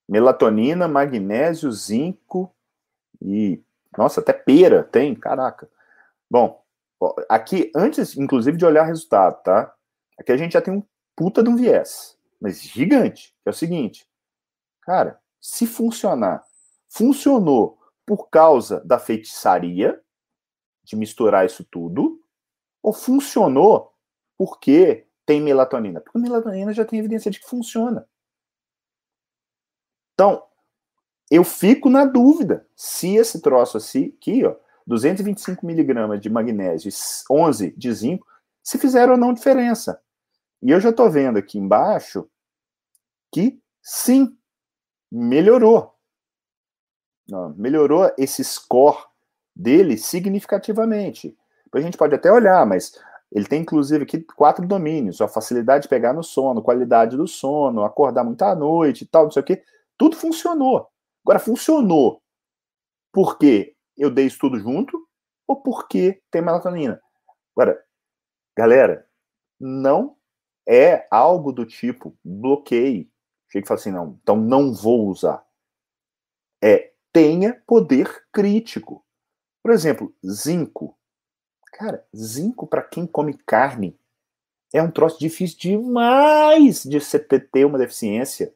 melatonina, magnésio, zinco e, nossa, até pera tem, caraca. Bom, aqui, antes, inclusive, de olhar resultado, tá? Aqui a gente já tem um puta de um viés, mas gigante, é o seguinte, cara, se funcionar, funcionou por causa da feitiçaria, de misturar isso tudo, ou funcionou porque tem melatonina? Porque melatonina já tem evidência de que funciona. Então, eu fico na dúvida se esse troço assim, aqui, ó, 225 miligramas de magnésio e 11 de zinco, se fizeram ou não diferença. E eu já estou vendo aqui embaixo que sim, melhorou. Melhorou esse score dele significativamente. A gente pode até olhar, mas ele tem inclusive aqui quatro domínios: a facilidade de pegar no sono, qualidade do sono, acordar muito à noite e tal, não sei o quê. Tudo funcionou. Agora, funcionou porque eu dei isso tudo junto ou porque tem melatonina? Agora, galera, não é algo do tipo bloqueie. Chega e fala assim, não, então não vou usar. É tenha poder crítico. Por exemplo, zinco. Cara, zinco para quem come carne é um troço difícil demais de você ter uma deficiência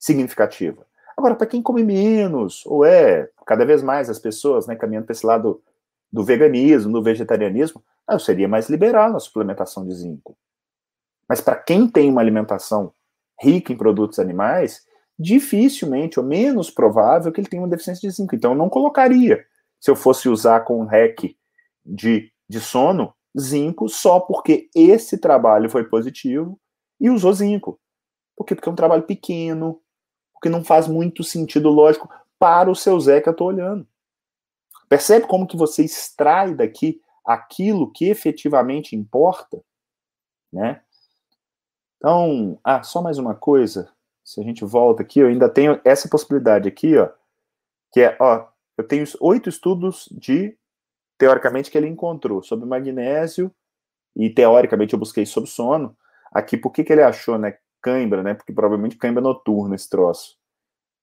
significativa. Agora, para quem come menos, ou é cada vez mais as pessoas né, caminhando para esse lado do veganismo, do vegetarianismo, ah, eu seria mais liberal na suplementação de zinco. Mas para quem tem uma alimentação rica em produtos animais, dificilmente ou menos provável que ele tenha uma deficiência de zinco. Então, eu não colocaria, se eu fosse usar com um REC de, de sono, zinco só porque esse trabalho foi positivo e usou zinco. Por quê? Porque é um trabalho pequeno, porque não faz muito sentido lógico para o seu Zé que eu estou olhando. Percebe como que você extrai daqui aquilo que efetivamente importa, né? Então, ah, só mais uma coisa, se a gente volta aqui, eu ainda tenho essa possibilidade aqui, ó, que é, ó, eu tenho oito estudos de, teoricamente, que ele encontrou sobre magnésio, e teoricamente eu busquei sobre sono. Aqui, por que, que ele achou, né, cãibra, né? Porque provavelmente cãibra noturna esse troço.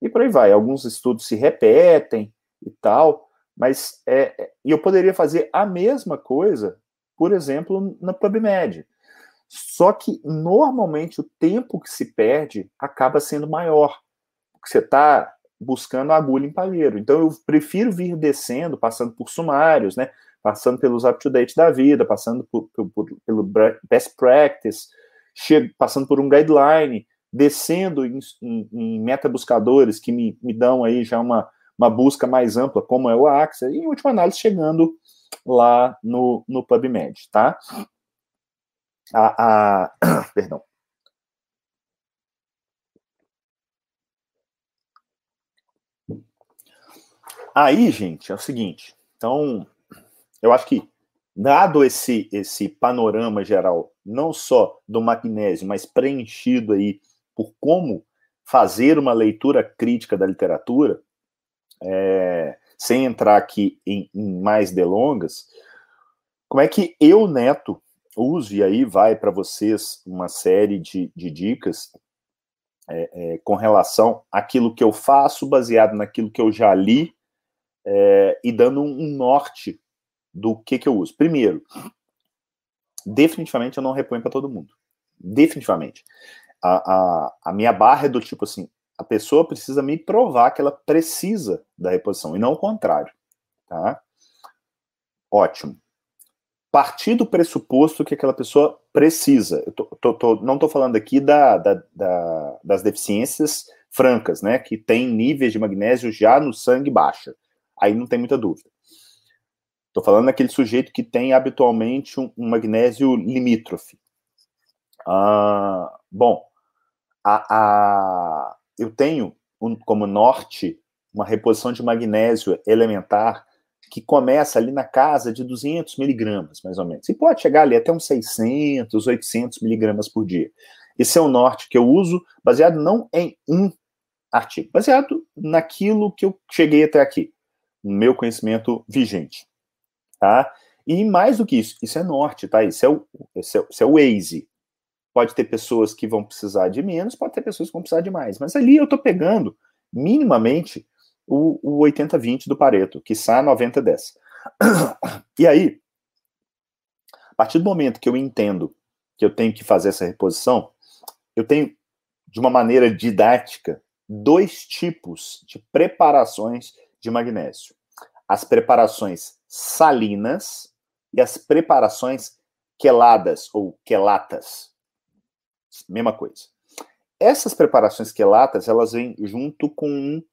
E por aí vai. Alguns estudos se repetem e tal, mas é, é, eu poderia fazer a mesma coisa, por exemplo, na PubMed. Só que normalmente o tempo que se perde acaba sendo maior, porque você está buscando agulha em palheiro. Então eu prefiro vir descendo, passando por sumários, né? Passando pelos up-to-date da vida, passando por, por, por, pelo best practice, passando por um guideline, descendo em, em, em que me, me dão aí já uma, uma busca mais ampla, como é o Axia, e em última análise chegando lá no, no PubMed, tá? A, a, [COUGHS] perdão. Aí, gente, é o seguinte. Então, eu acho que dado esse esse panorama geral, não só do magnésio, mas preenchido aí por como fazer uma leitura crítica da literatura, é, sem entrar aqui em, em, mais delongas, como é que eu, Neto, uso, e aí vai para vocês uma série de, de dicas é, é, com relação àquilo que eu faço, baseado naquilo que eu já li, é, e dando um, norte do que, que eu uso. Primeiro, definitivamente eu não reponho para todo mundo. Definitivamente. A, a, a minha barra é do tipo assim: a pessoa precisa me provar que ela precisa da reposição, e não o contrário. Tá? Ótimo. Partir do pressuposto que aquela pessoa precisa. Eu tô, tô, tô, não estou falando aqui da, da, da, das deficiências francas, né? Que tem níveis de magnésio já no sangue baixa. Aí não tem muita dúvida. Estou falando daquele sujeito que tem habitualmente um, um magnésio limítrofe. Ah, bom, a, a, eu tenho um, como norte uma reposição de magnésio elementar que começa ali na casa de 200 miligramas, mais ou menos. E pode chegar ali até uns 600, 800 miligramas por dia. Esse é o norte que eu uso, baseado não em um artigo, baseado naquilo que eu cheguei até aqui, no meu conhecimento vigente. Tá? E mais do que isso, isso é norte, tá? Isso é o, isso é, é o Waze. Pode ter pessoas que vão precisar de menos, pode ter pessoas que vão precisar de mais. Mas ali eu estou pegando, minimamente, o, o 80-20 do Pareto, que sai 90-10. E aí, a partir do momento que eu entendo que eu tenho que fazer essa reposição, eu tenho, de uma maneira didática, dois tipos de preparações de magnésio: as preparações salinas e as preparações queladas ou quelatas mesma coisa. Essas preparações quelatas, elas vêm junto com um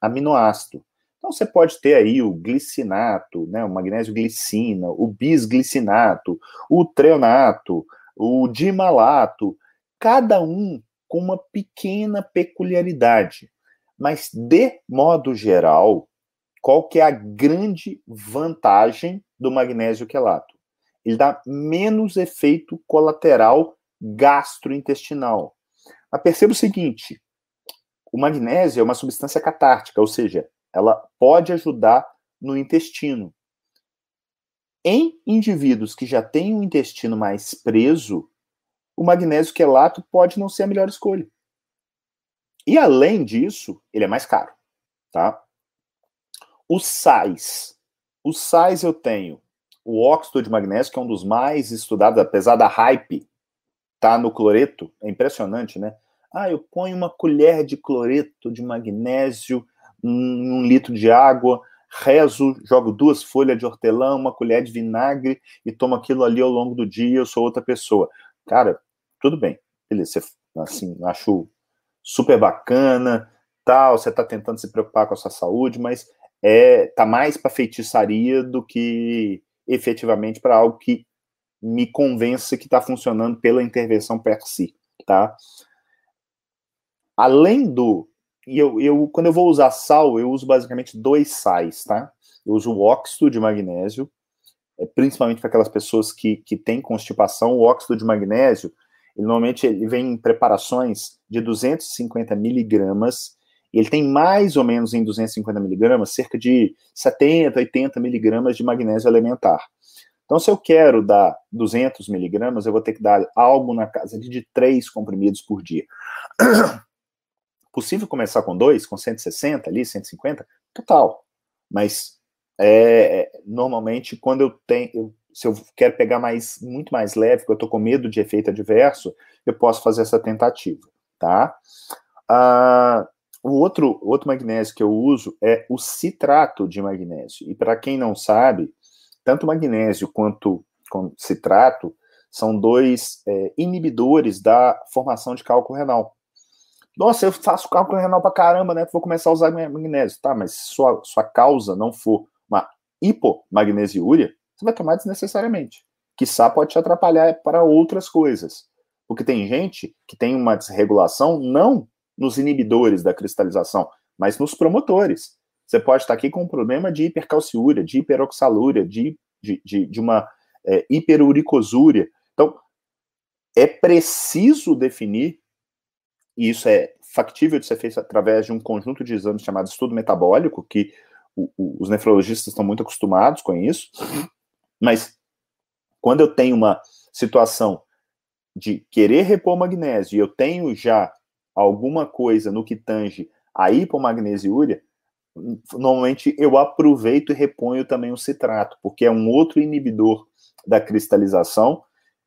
aminoácido. Então você pode ter aí o glicinato, né, o magnésio glicina, o bisglicinato, o treonato, o dimalato, cada um com uma pequena peculiaridade. Mas de modo geral, qual que é a grande vantagem do magnésio quelato? Ele dá menos efeito colateral gastrointestinal. Mas perceba o seguinte: o magnésio é uma substância catártica, ou seja, ela pode ajudar no intestino. Em indivíduos que já têm um intestino mais preso, o magnésio quelato pode não ser a melhor escolha. E além disso, ele é mais caro, tá? Os sais. Os sais eu tenho o óxido de magnésio, que é um dos mais estudados, apesar da hype tá no cloreto, é impressionante, né? Ah, eu ponho uma colher de cloreto de magnésio em um litro de água, rezo, jogo duas folhas de hortelã, uma colher de vinagre e tomo aquilo ali ao longo do dia, eu sou outra pessoa. Cara, tudo bem, beleza, assim, acho super bacana, tal, você tá tentando se preocupar com a sua saúde, mas é tá mais para feitiçaria do que efetivamente para algo que me convença que está funcionando pela intervenção per si, tá? Além do e eu, eu, quando eu vou usar sal, eu uso basicamente dois sais, tá? Eu uso o óxido de magnésio, é, principalmente para aquelas pessoas que, que têm constipação. O óxido de magnésio, ele, normalmente ele vem em preparações de 250 miligramas. Ele tem mais ou menos em 250 miligramas, cerca de 70, 80 miligramas de magnésio elementar. Então, se eu quero dar 200 miligramas, eu vou ter que dar algo na casa de 3 comprimidos por dia. [CLEARS THROAT] Possível começar com dois, com 160 ali, 150? Total. Mas é, normalmente quando eu tenho, eu, se eu quero pegar mais, muito mais leve, porque eu estou com medo de efeito adverso, eu posso fazer essa tentativa, tá? Ah, o outro, outro magnésio que eu uso é o citrato de magnésio. E para quem não sabe, tanto magnésio quanto, citrato são dois é, inibidores da formação de cálculo renal. Nossa, eu faço cálculo renal para caramba, né? Vou começar a usar magnésio. Tá, mas se sua, sua causa não for uma hipomagnesiúria, você vai tomar desnecessariamente. Quiçá pode te atrapalhar para outras coisas. Porque tem gente que tem uma desregulação não nos inibidores da cristalização, mas nos promotores. Você pode estar aqui com um problema de hipercalciúria, de hiperoxalúria, de, de, de, de uma é, hiperuricosúria. Então, é preciso definir, e isso é factível de ser feito através de um conjunto de exames chamado estudo metabólico, que o, o, os nefrologistas estão muito acostumados com isso, mas quando eu tenho uma situação de querer repor magnésio e eu tenho já alguma coisa no que tange a hipomagnesiúria, normalmente eu aproveito e reponho também o citrato, porque é um outro inibidor da cristalização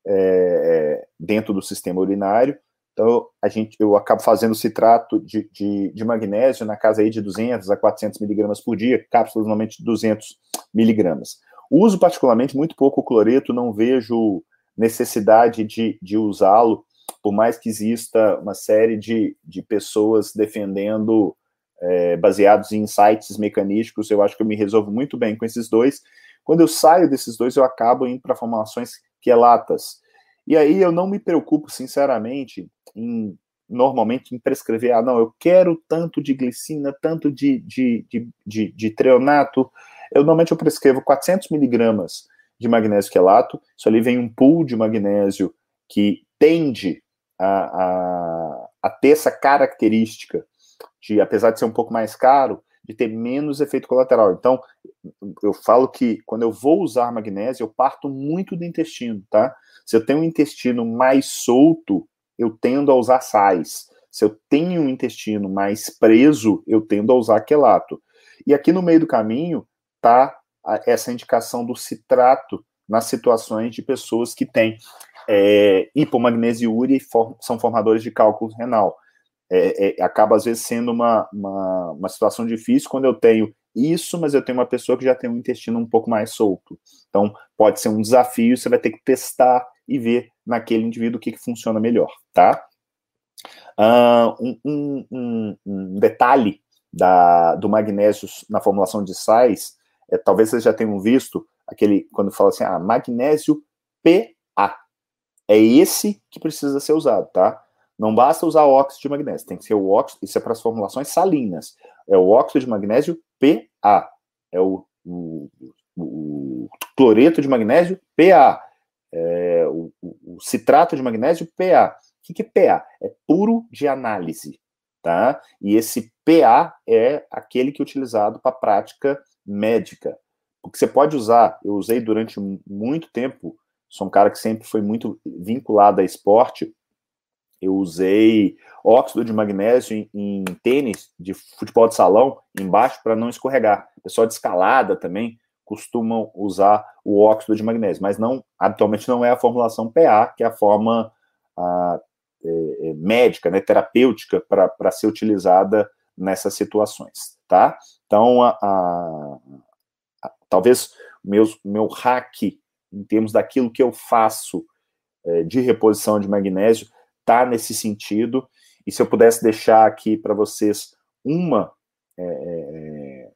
é, dentro do sistema urinário. Então, a gente, eu acabo fazendo citrato de, de, de, magnésio na casa aí de 200 a 400 miligramas por dia, cápsulas normalmente de 200 miligramas. Uso particularmente muito pouco cloreto, não vejo necessidade de, de usá-lo, por mais que exista uma série de, de pessoas defendendo é, baseados em insights mecanísticos, eu acho que eu me resolvo muito bem com esses dois. Quando eu saio desses dois, eu acabo indo para formulações quelatas. E aí eu não me preocupo, sinceramente, em normalmente em prescrever, ah, não, eu quero tanto de glicina, tanto de, de, de, de, de treonato. Eu normalmente eu prescrevo 400 miligramas de magnésio quelato. Isso ali vem um pool de magnésio que tende a, a, a ter essa característica de, apesar de ser um pouco mais caro, de ter menos efeito colateral. Então, eu falo que quando eu vou usar magnésio, eu parto muito do intestino, tá? Se eu tenho um intestino mais solto, eu tendo a usar sais. Se eu tenho um intestino mais preso, eu tendo a usar quelato. E aqui no meio do caminho tá essa indicação do citrato nas situações de pessoas que têm é, hipomagnesiúria for, são formadores de cálculo renal. É, é, acaba às vezes sendo uma, uma, uma, situação difícil quando eu tenho isso, mas eu tenho uma pessoa que já tem um intestino um pouco mais solto. Então, pode ser um desafio, você vai ter que testar e ver naquele indivíduo o que, que funciona melhor, tá? Uh, um, um, um, detalhe da, do magnésio na formulação de sais, é, talvez vocês já tenham visto aquele, quando fala assim, ah, magnésio PA. É esse que precisa ser usado, tá? Não basta usar óxido de magnésio, tem que ser o óxido, isso é para as formulações salinas. É o óxido de magnésio PA. É o, o, o cloreto de magnésio PA. É o, o, citrato de magnésio PA. O que, que é PA? É puro de análise, tá? E esse PA é aquele que é utilizado para prática médica. Porque você pode usar, eu usei durante muito tempo, sou um cara que sempre foi muito vinculado a esporte, eu usei óxido de magnésio em, em tênis de futebol de salão embaixo para não escorregar. Pessoal de escalada também costumam usar o óxido de magnésio, mas não habitualmente não é a formulação PA, que é a forma a, é, é, médica, né, terapêutica para ser utilizada nessas situações, tá? Então, a, a, a, talvez meus, meu hack em termos daquilo que eu faço é, de reposição de magnésio tá nesse sentido. E se eu pudesse deixar aqui para vocês uma é,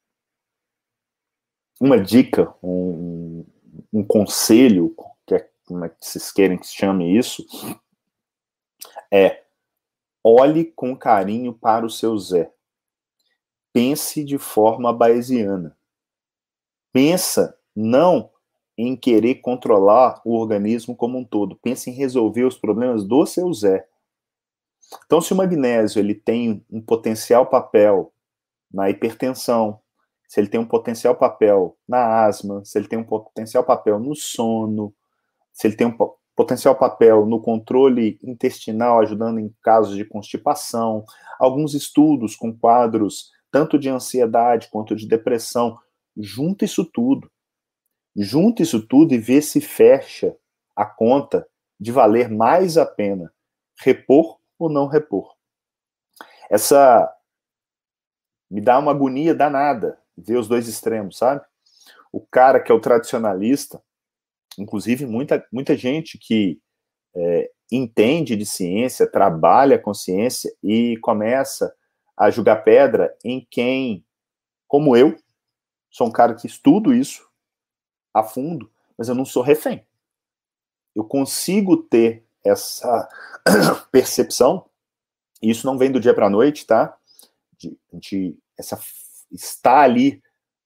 uma dica, um, um conselho, que é, como é que vocês querem que se chame isso, é olhe com carinho para o seu Zé. Pense de forma bayesiana. Pensa não em querer controlar o organismo como um todo. Pense em resolver os problemas do seu Zé. Então, se o magnésio ele tem um potencial papel na hipertensão, se ele tem um potencial papel na asma, se ele tem um potencial papel no sono, se ele tem um potencial papel no controle intestinal, ajudando em casos de constipação, alguns estudos com quadros tanto de ansiedade quanto de depressão, junta isso tudo junta isso tudo e vê se fecha a conta de valer mais a pena repor ou não repor. Essa me dá uma agonia danada ver os dois extremos, sabe? O cara que é o tradicionalista, inclusive muita, muita gente que é, entende de ciência, trabalha com ciência e começa a julgar pedra em quem, como eu, sou um cara que estudo isso, a fundo, mas eu não sou refém. Eu consigo ter essa [COUGHS] percepção, e isso não vem do dia para a noite, tá? De, de essa estar ali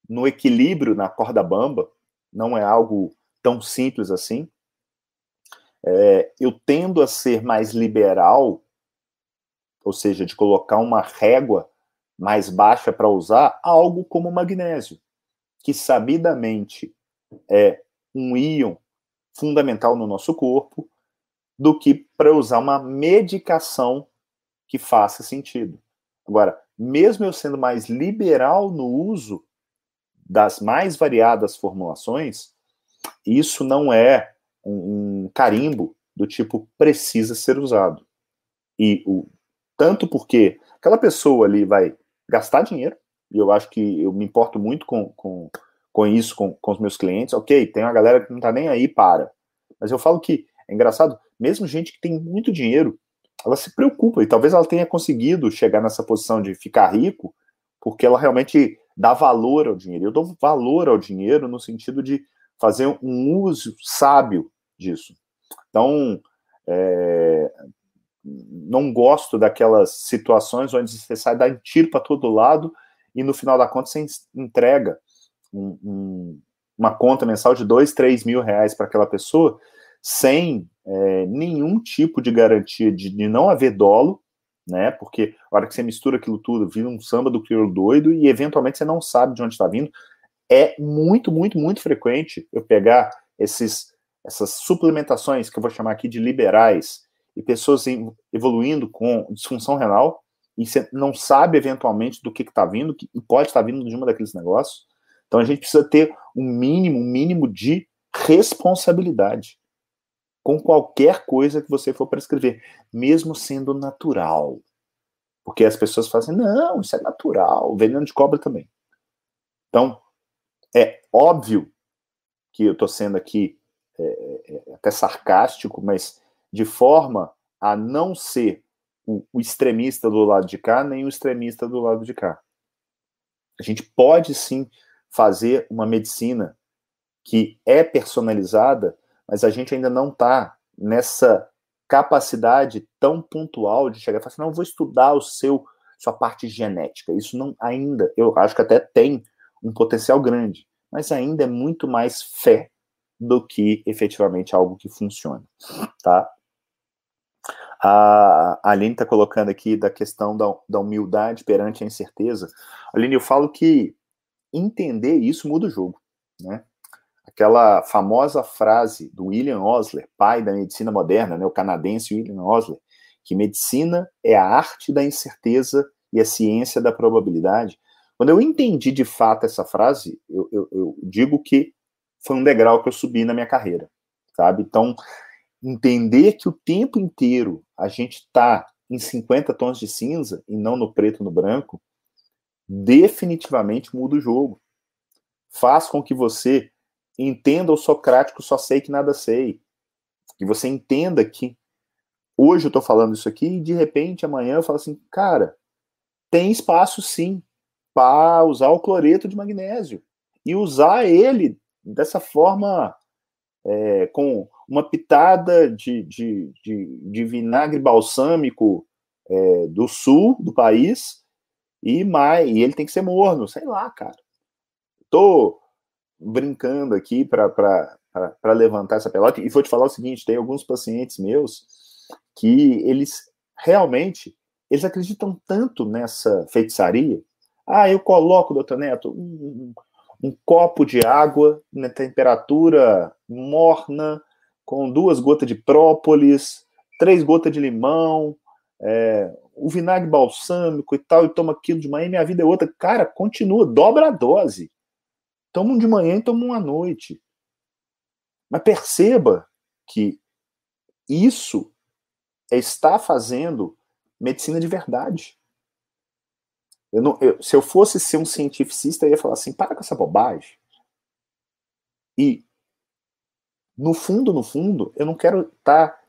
no equilíbrio na corda bamba, não é algo tão simples assim. É, eu tendo a ser mais liberal, ou seja, de colocar uma régua mais baixa para usar algo como magnésio, que sabidamente é um íon fundamental no nosso corpo do que para usar uma medicação que faça sentido. Agora, mesmo eu sendo mais liberal no uso das mais variadas formulações, isso não é um, um carimbo do tipo precisa ser usado. E o, tanto porque aquela pessoa ali vai gastar dinheiro, e eu acho que eu me importo muito com, com com isso com, com os meus clientes. Ok, tem uma galera que não tá nem aí para. Mas eu falo que é engraçado, mesmo gente que tem muito dinheiro, ela se preocupa e talvez ela tenha conseguido chegar nessa posição de ficar rico porque ela realmente dá valor ao dinheiro. Eu dou valor ao dinheiro no sentido de fazer um uso sábio disso. Então, é, não gosto daquelas situações onde você sai dar tiro para todo lado e no final da conta você entrega um, um, uma conta mensal de dois, três mil reais para aquela pessoa sem é, nenhum tipo de garantia de, de, não haver dolo, né? Porque a hora que você mistura aquilo tudo, vira um samba do crioulo doido e eventualmente você não sabe de onde está vindo. É muito, muito, muito frequente eu pegar esses, essas suplementações que eu vou chamar aqui de liberais e pessoas evoluindo com disfunção renal e você não sabe eventualmente do que está vindo, que pode estar tá vindo de uma daqueles negócios. Então a gente precisa ter um mínimo, um mínimo de responsabilidade com qualquer coisa que você for prescrever, mesmo sendo natural. Porque as pessoas fazem, não, isso é natural, veneno de cobra também. Então, é óbvio que eu estou sendo aqui é, é, é, até sarcástico, mas de forma a não ser o, o extremista do lado de cá, nem o extremista do lado de cá. A gente pode sim fazer uma medicina que é personalizada mas a gente ainda não está nessa capacidade tão pontual de chegar e falar assim, não, vou estudar o seu sua parte genética. Isso não ainda, eu acho que até tem um potencial grande, mas ainda é muito mais fé do que efetivamente algo que funciona, tá? A Aline está colocando aqui da questão da, da humildade perante a incerteza. Aline, eu falo que entender isso muda o jogo, né? aquela famosa frase do William Osler, pai da medicina moderna, né, o canadense William Osler, que medicina é a arte da incerteza e a ciência da probabilidade. Quando eu entendi de fato essa frase, eu, eu, eu digo que foi um degrau que eu subi na minha carreira, sabe? Então, entender que o tempo inteiro a gente está em 50 tons de cinza e não no preto no branco, definitivamente muda o jogo. Faz com que você entenda o socrático só sei que nada sei. Que você entenda que hoje eu estou falando isso aqui e de repente amanhã eu falo assim, cara, tem espaço sim para usar o cloreto de magnésio e usar ele dessa forma é, com uma pitada de, de, de, de vinagre balsâmico é, do sul do país e mais e ele tem que ser morno, sei lá, cara. Tô brincando aqui para levantar essa pelota. E vou te falar o seguinte: tem alguns pacientes meus que eles realmente eles acreditam tanto nessa feitiçaria. Ah, eu coloco, doutor Neto, um, um, um copo de água na temperatura morna, com duas gotas de própolis, três gotas de limão, é, o vinagre balsâmico e tal, e toma aquilo de manhã e minha vida é outra. Cara, continua, dobra a dose. Toma um de manhã e toma um à noite. Mas perceba que isso está fazendo medicina de verdade. Eu não, eu, se eu fosse ser um cientificista, eu ia falar assim: para com essa bobagem. E, no fundo, no fundo, eu não quero estar tá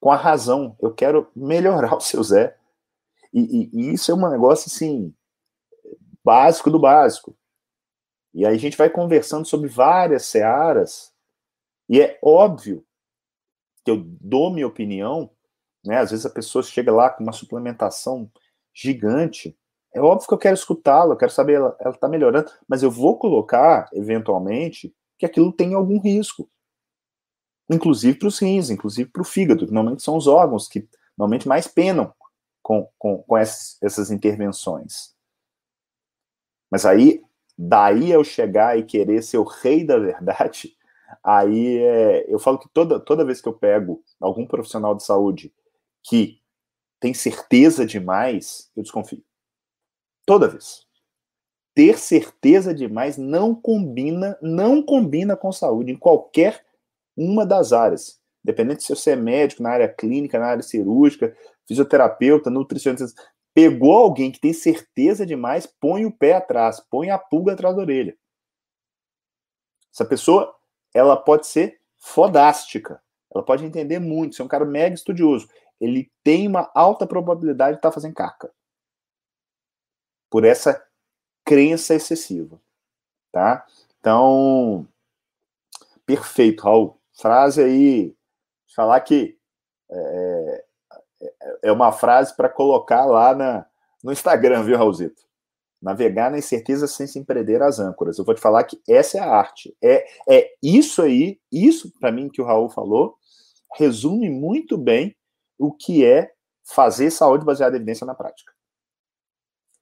com a razão, eu quero melhorar o seu Zé. E, e, isso é um negócio assim, básico do básico. E aí a gente vai conversando sobre várias searas, e é óbvio que eu dou minha opinião, né? Às vezes a pessoa chega lá com uma suplementação gigante. É óbvio que eu quero escutá-la, eu quero saber ela, ela tá melhorando, mas eu vou colocar, eventualmente, que aquilo tem algum risco. Inclusive para os rins, inclusive para o fígado, que normalmente são os órgãos que normalmente mais penam com, com, com essas, intervenções. Mas aí Daí eu chegar e querer ser o rei da verdade, [LAUGHS] aí é, eu falo que toda, toda vez que eu pego algum profissional de saúde que tem certeza demais, eu desconfio. Toda vez. Ter certeza demais não combina, não combina com saúde em qualquer uma das áreas. Independente se você é médico, na área clínica, na área cirúrgica, fisioterapeuta, nutricionista, Pegou alguém que tem certeza demais, põe o pé atrás, põe a pulga atrás da orelha. Essa pessoa, ela pode ser fodástica. Ela pode entender muito, ser um cara mega estudioso. Ele tem uma alta probabilidade de estar tá fazendo caca. Por essa crença excessiva. Tá? Então, perfeito, Raul. Frase aí, falar que é, é, é uma frase para colocar lá na, no Instagram, viu, Raulzito? Navegar na incerteza sem se empreender as âncoras. Eu vou te falar que essa é a arte. É, é isso aí, isso para mim que o Raul falou, resume muito bem o que é fazer saúde baseada em evidência na prática.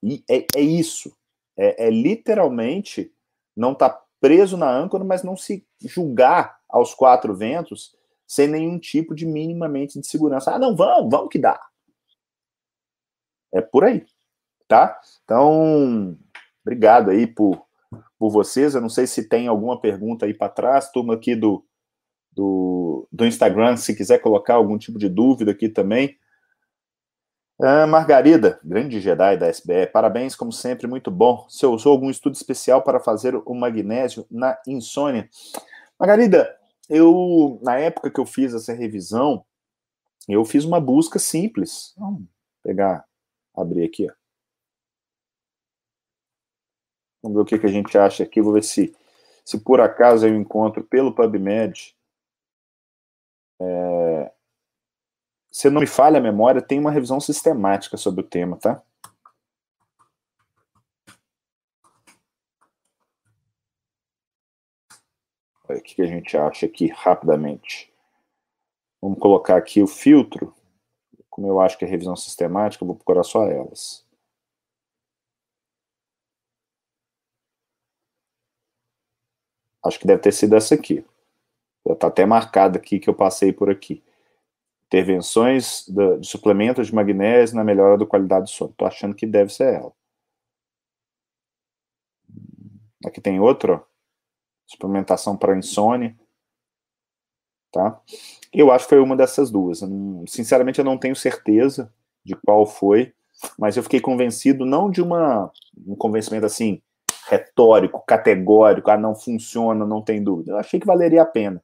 E é, é isso. É, é, literalmente não estar tá preso na âncora, mas não se julgar aos quatro ventos sem nenhum tipo de minimamente de segurança. Ah, não, vamos, vamos que dá. É por aí, tá? Então, obrigado aí por, por vocês. Eu não sei se tem alguma pergunta aí para trás, turma aqui do, do, do Instagram, se quiser colocar algum tipo de dúvida aqui também. Ah, Margarida, grande Jedi da SBE, parabéns, como sempre, muito bom. Você usou algum estudo especial para fazer o magnésio na insônia? Margarida, eu, na época que eu fiz essa revisão, eu fiz uma busca simples. Vamos pegar, abrir aqui, ó. Vamos ver o que, que a gente acha aqui. Vou ver se, se por acaso eu encontro pelo PubMed. É, se não me falha a memória, tem uma revisão sistemática sobre o tema, tá? O que a gente acha aqui rapidamente. Vamos colocar aqui o filtro. Como eu acho que é revisão sistemática, vou procurar só elas. Acho que deve ter sido essa aqui. Já está até marcado aqui que eu passei por aqui. Intervenções de, suplementos de magnésio na melhora da qualidade do sono. Estou achando que deve ser ela. Aqui tem outro, suplementação para insônia, tá? Eu acho que foi uma dessas duas. sinceramente, eu não tenho certeza de qual foi, mas eu fiquei convencido não de uma um convencimento assim retórico, categórico, ah, não funciona, não tem dúvida. Eu achei que valeria a pena.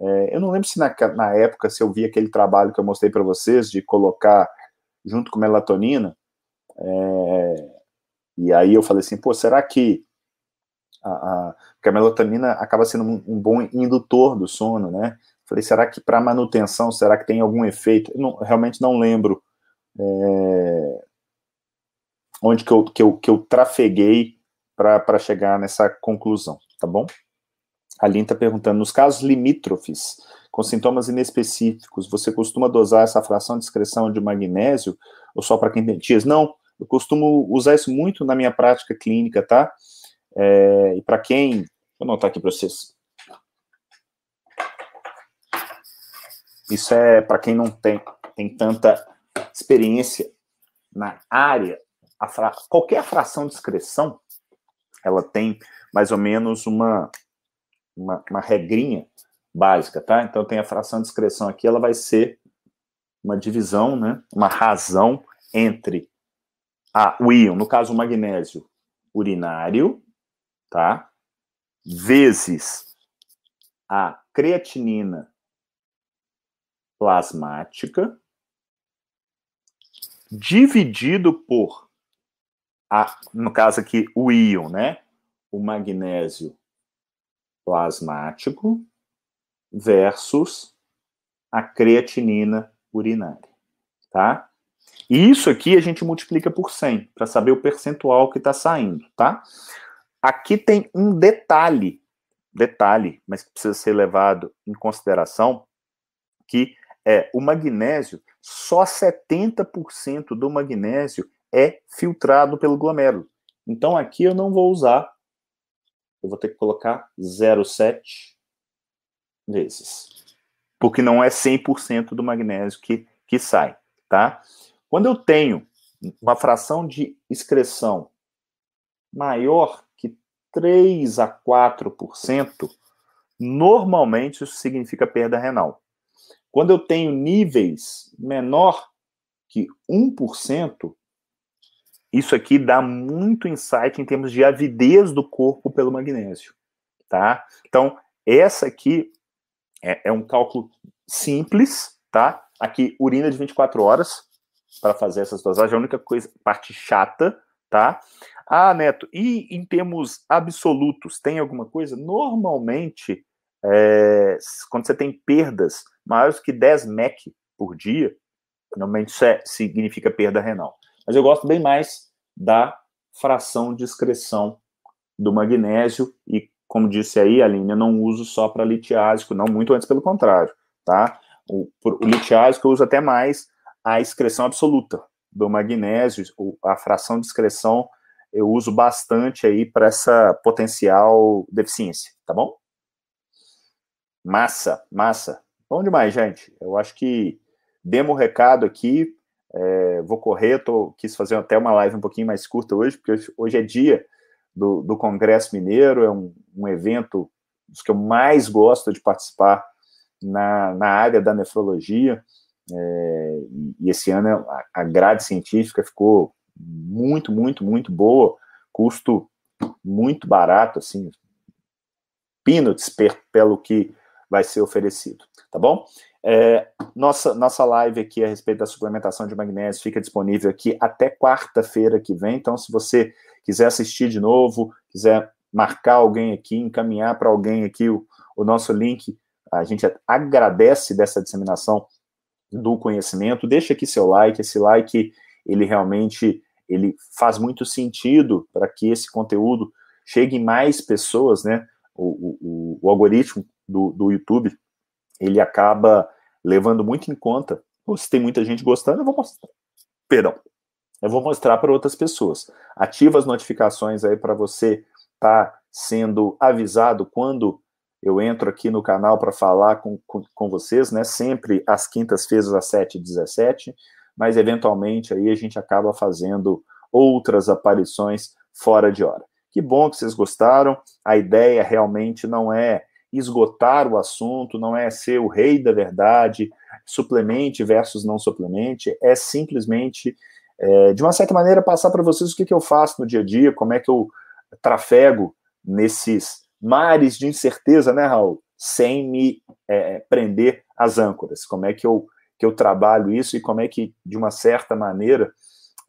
É, eu não lembro se na, na, época, se eu vi aquele trabalho que eu mostrei para vocês, de colocar junto com melatonina, é, e aí eu falei assim, pô, será que a, a, porque a melatonina acaba sendo um, um, bom indutor do sono, né? Falei, será que para manutenção, será que tem algum efeito? Não, realmente não lembro é, onde que eu, que eu, que eu trafeguei para chegar nessa conclusão, tá bom? A Lin está perguntando, nos casos limítrofes, com sintomas inespecíficos, você costuma dosar essa fração de excreção de magnésio ou só para quem tem tias? Não, eu costumo usar isso muito na minha prática clínica, tá? É, e para quem. Vou anotar aqui para vocês. Isso é para quem não tem, tem tanta experiência na área. Fra, qualquer fração de excreção, ela tem mais ou menos uma, uma, uma regrinha básica, tá? Então tem a fração de excreção aqui, ela vai ser uma divisão, né? Uma razão entre a, o íon, no caso o magnésio urinário, tá? Vezes a creatinina plasmática dividido por a, no caso aqui o íon, né? O magnésio plasmático versus a creatinina urinária, tá? E isso aqui a gente multiplica por 100 para saber o percentual que está saindo, tá? Aqui tem um detalhe, detalhe, mas que precisa ser levado em consideração, que é o magnésio, só 70% do magnésio é filtrado pelo glomérulo. Então aqui eu não vou usar, eu vou ter que colocar 0,7 vezes. Porque não é 100% do magnésio que, que sai, tá? Quando eu tenho uma fração de excreção maior 3 a 4%, normalmente isso significa perda renal. Quando eu tenho níveis menor que 1%, isso aqui dá muito insight em termos de avidez do corpo pelo magnésio, tá? Então, essa aqui é, é um cálculo simples, tá? Aqui, urina de 24 horas para fazer essas dosagens, é a única coisa, parte chata, tá? Ah, Neto, e em termos absolutos, tem alguma coisa? Normalmente, é, quando você tem perdas maiores que 10 MEC por dia, normalmente isso é, significa perda renal. Mas eu gosto bem mais da fração de excreção do magnésio e, como disse aí, Aline, eu não uso só para litiásico, não, muito antes pelo contrário, tá? O, o litiásico eu uso até mais a excreção absoluta do magnésio, a fração de excreção eu uso bastante aí para essa potencial deficiência, tá bom? Massa, massa. Bom demais, gente. Eu acho que demos o recado aqui. É, vou correr, tô, quis fazer até uma live um pouquinho mais curta hoje, porque hoje, hoje é dia do, do, Congresso Mineiro, é um, um, evento dos que eu mais gosto de participar na, na área da nefrologia. É, e esse ano a, a grade científica ficou muito, muito, muito boa, custo muito barato, assim, peanuts per, pelo que vai ser oferecido, tá bom? É, nossa, nossa live aqui a respeito da suplementação de magnésio fica disponível aqui até quarta-feira que vem, então se você quiser assistir de novo, quiser marcar alguém aqui, encaminhar para alguém aqui o, o nosso link, a gente agradece dessa disseminação do conhecimento, deixa aqui seu like, esse like, ele realmente ele faz muito sentido para que esse conteúdo chegue mais pessoas, né? O, o, o algoritmo do, do YouTube, ele acaba levando muito em conta. Se tem muita gente gostando, eu vou mostrar. Perdão. Eu vou mostrar para outras pessoas. Ativa as notificações aí para você estar tá sendo avisado quando eu entro aqui no canal para falar com, com, com, vocês, né? Sempre às quintas-feiras, às 7h17 mas eventualmente aí a gente acaba fazendo outras aparições fora de hora. Que bom que vocês gostaram. A ideia realmente não é esgotar o assunto, não é ser o rei da verdade, suplemente versus não suplemente, é simplesmente, é, de uma certa maneira, passar para vocês o que, que eu faço no dia a dia, como é que eu trafego nesses mares de incerteza, né, Raul? Sem me é, prender às âncoras, como é que eu que eu trabalho isso e como é que, de uma certa maneira,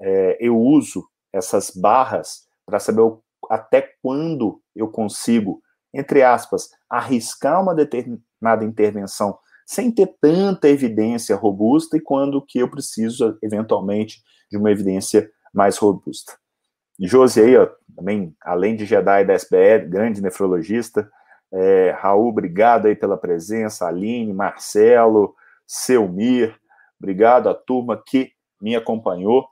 é, eu uso essas barras para saber o, até quando eu consigo, entre aspas, arriscar uma determinada intervenção sem ter tanta evidência robusta e quando que eu preciso, eventualmente, de uma evidência mais robusta. Josi aí, ó, também, além de Jedi da SBE, grande nefrologista, é, Raul, obrigado aí pela presença, Aline, Marcelo, Selmir, obrigado à turma que me acompanhou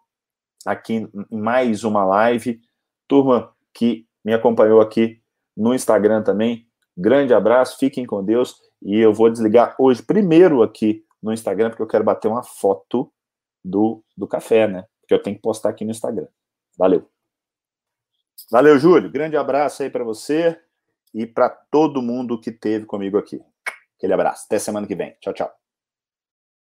aqui em mais uma live, turma que me acompanhou aqui no Instagram também. Grande abraço, fiquem com Deus e eu vou desligar hoje primeiro aqui no Instagram porque eu quero bater uma foto do, do café, né? Porque eu tenho que postar aqui no Instagram. Valeu. Valeu, Júlio. Grande abraço aí para você e para todo mundo que teve comigo aqui. Aquele abraço. Até semana que vem. Tchau, tchau.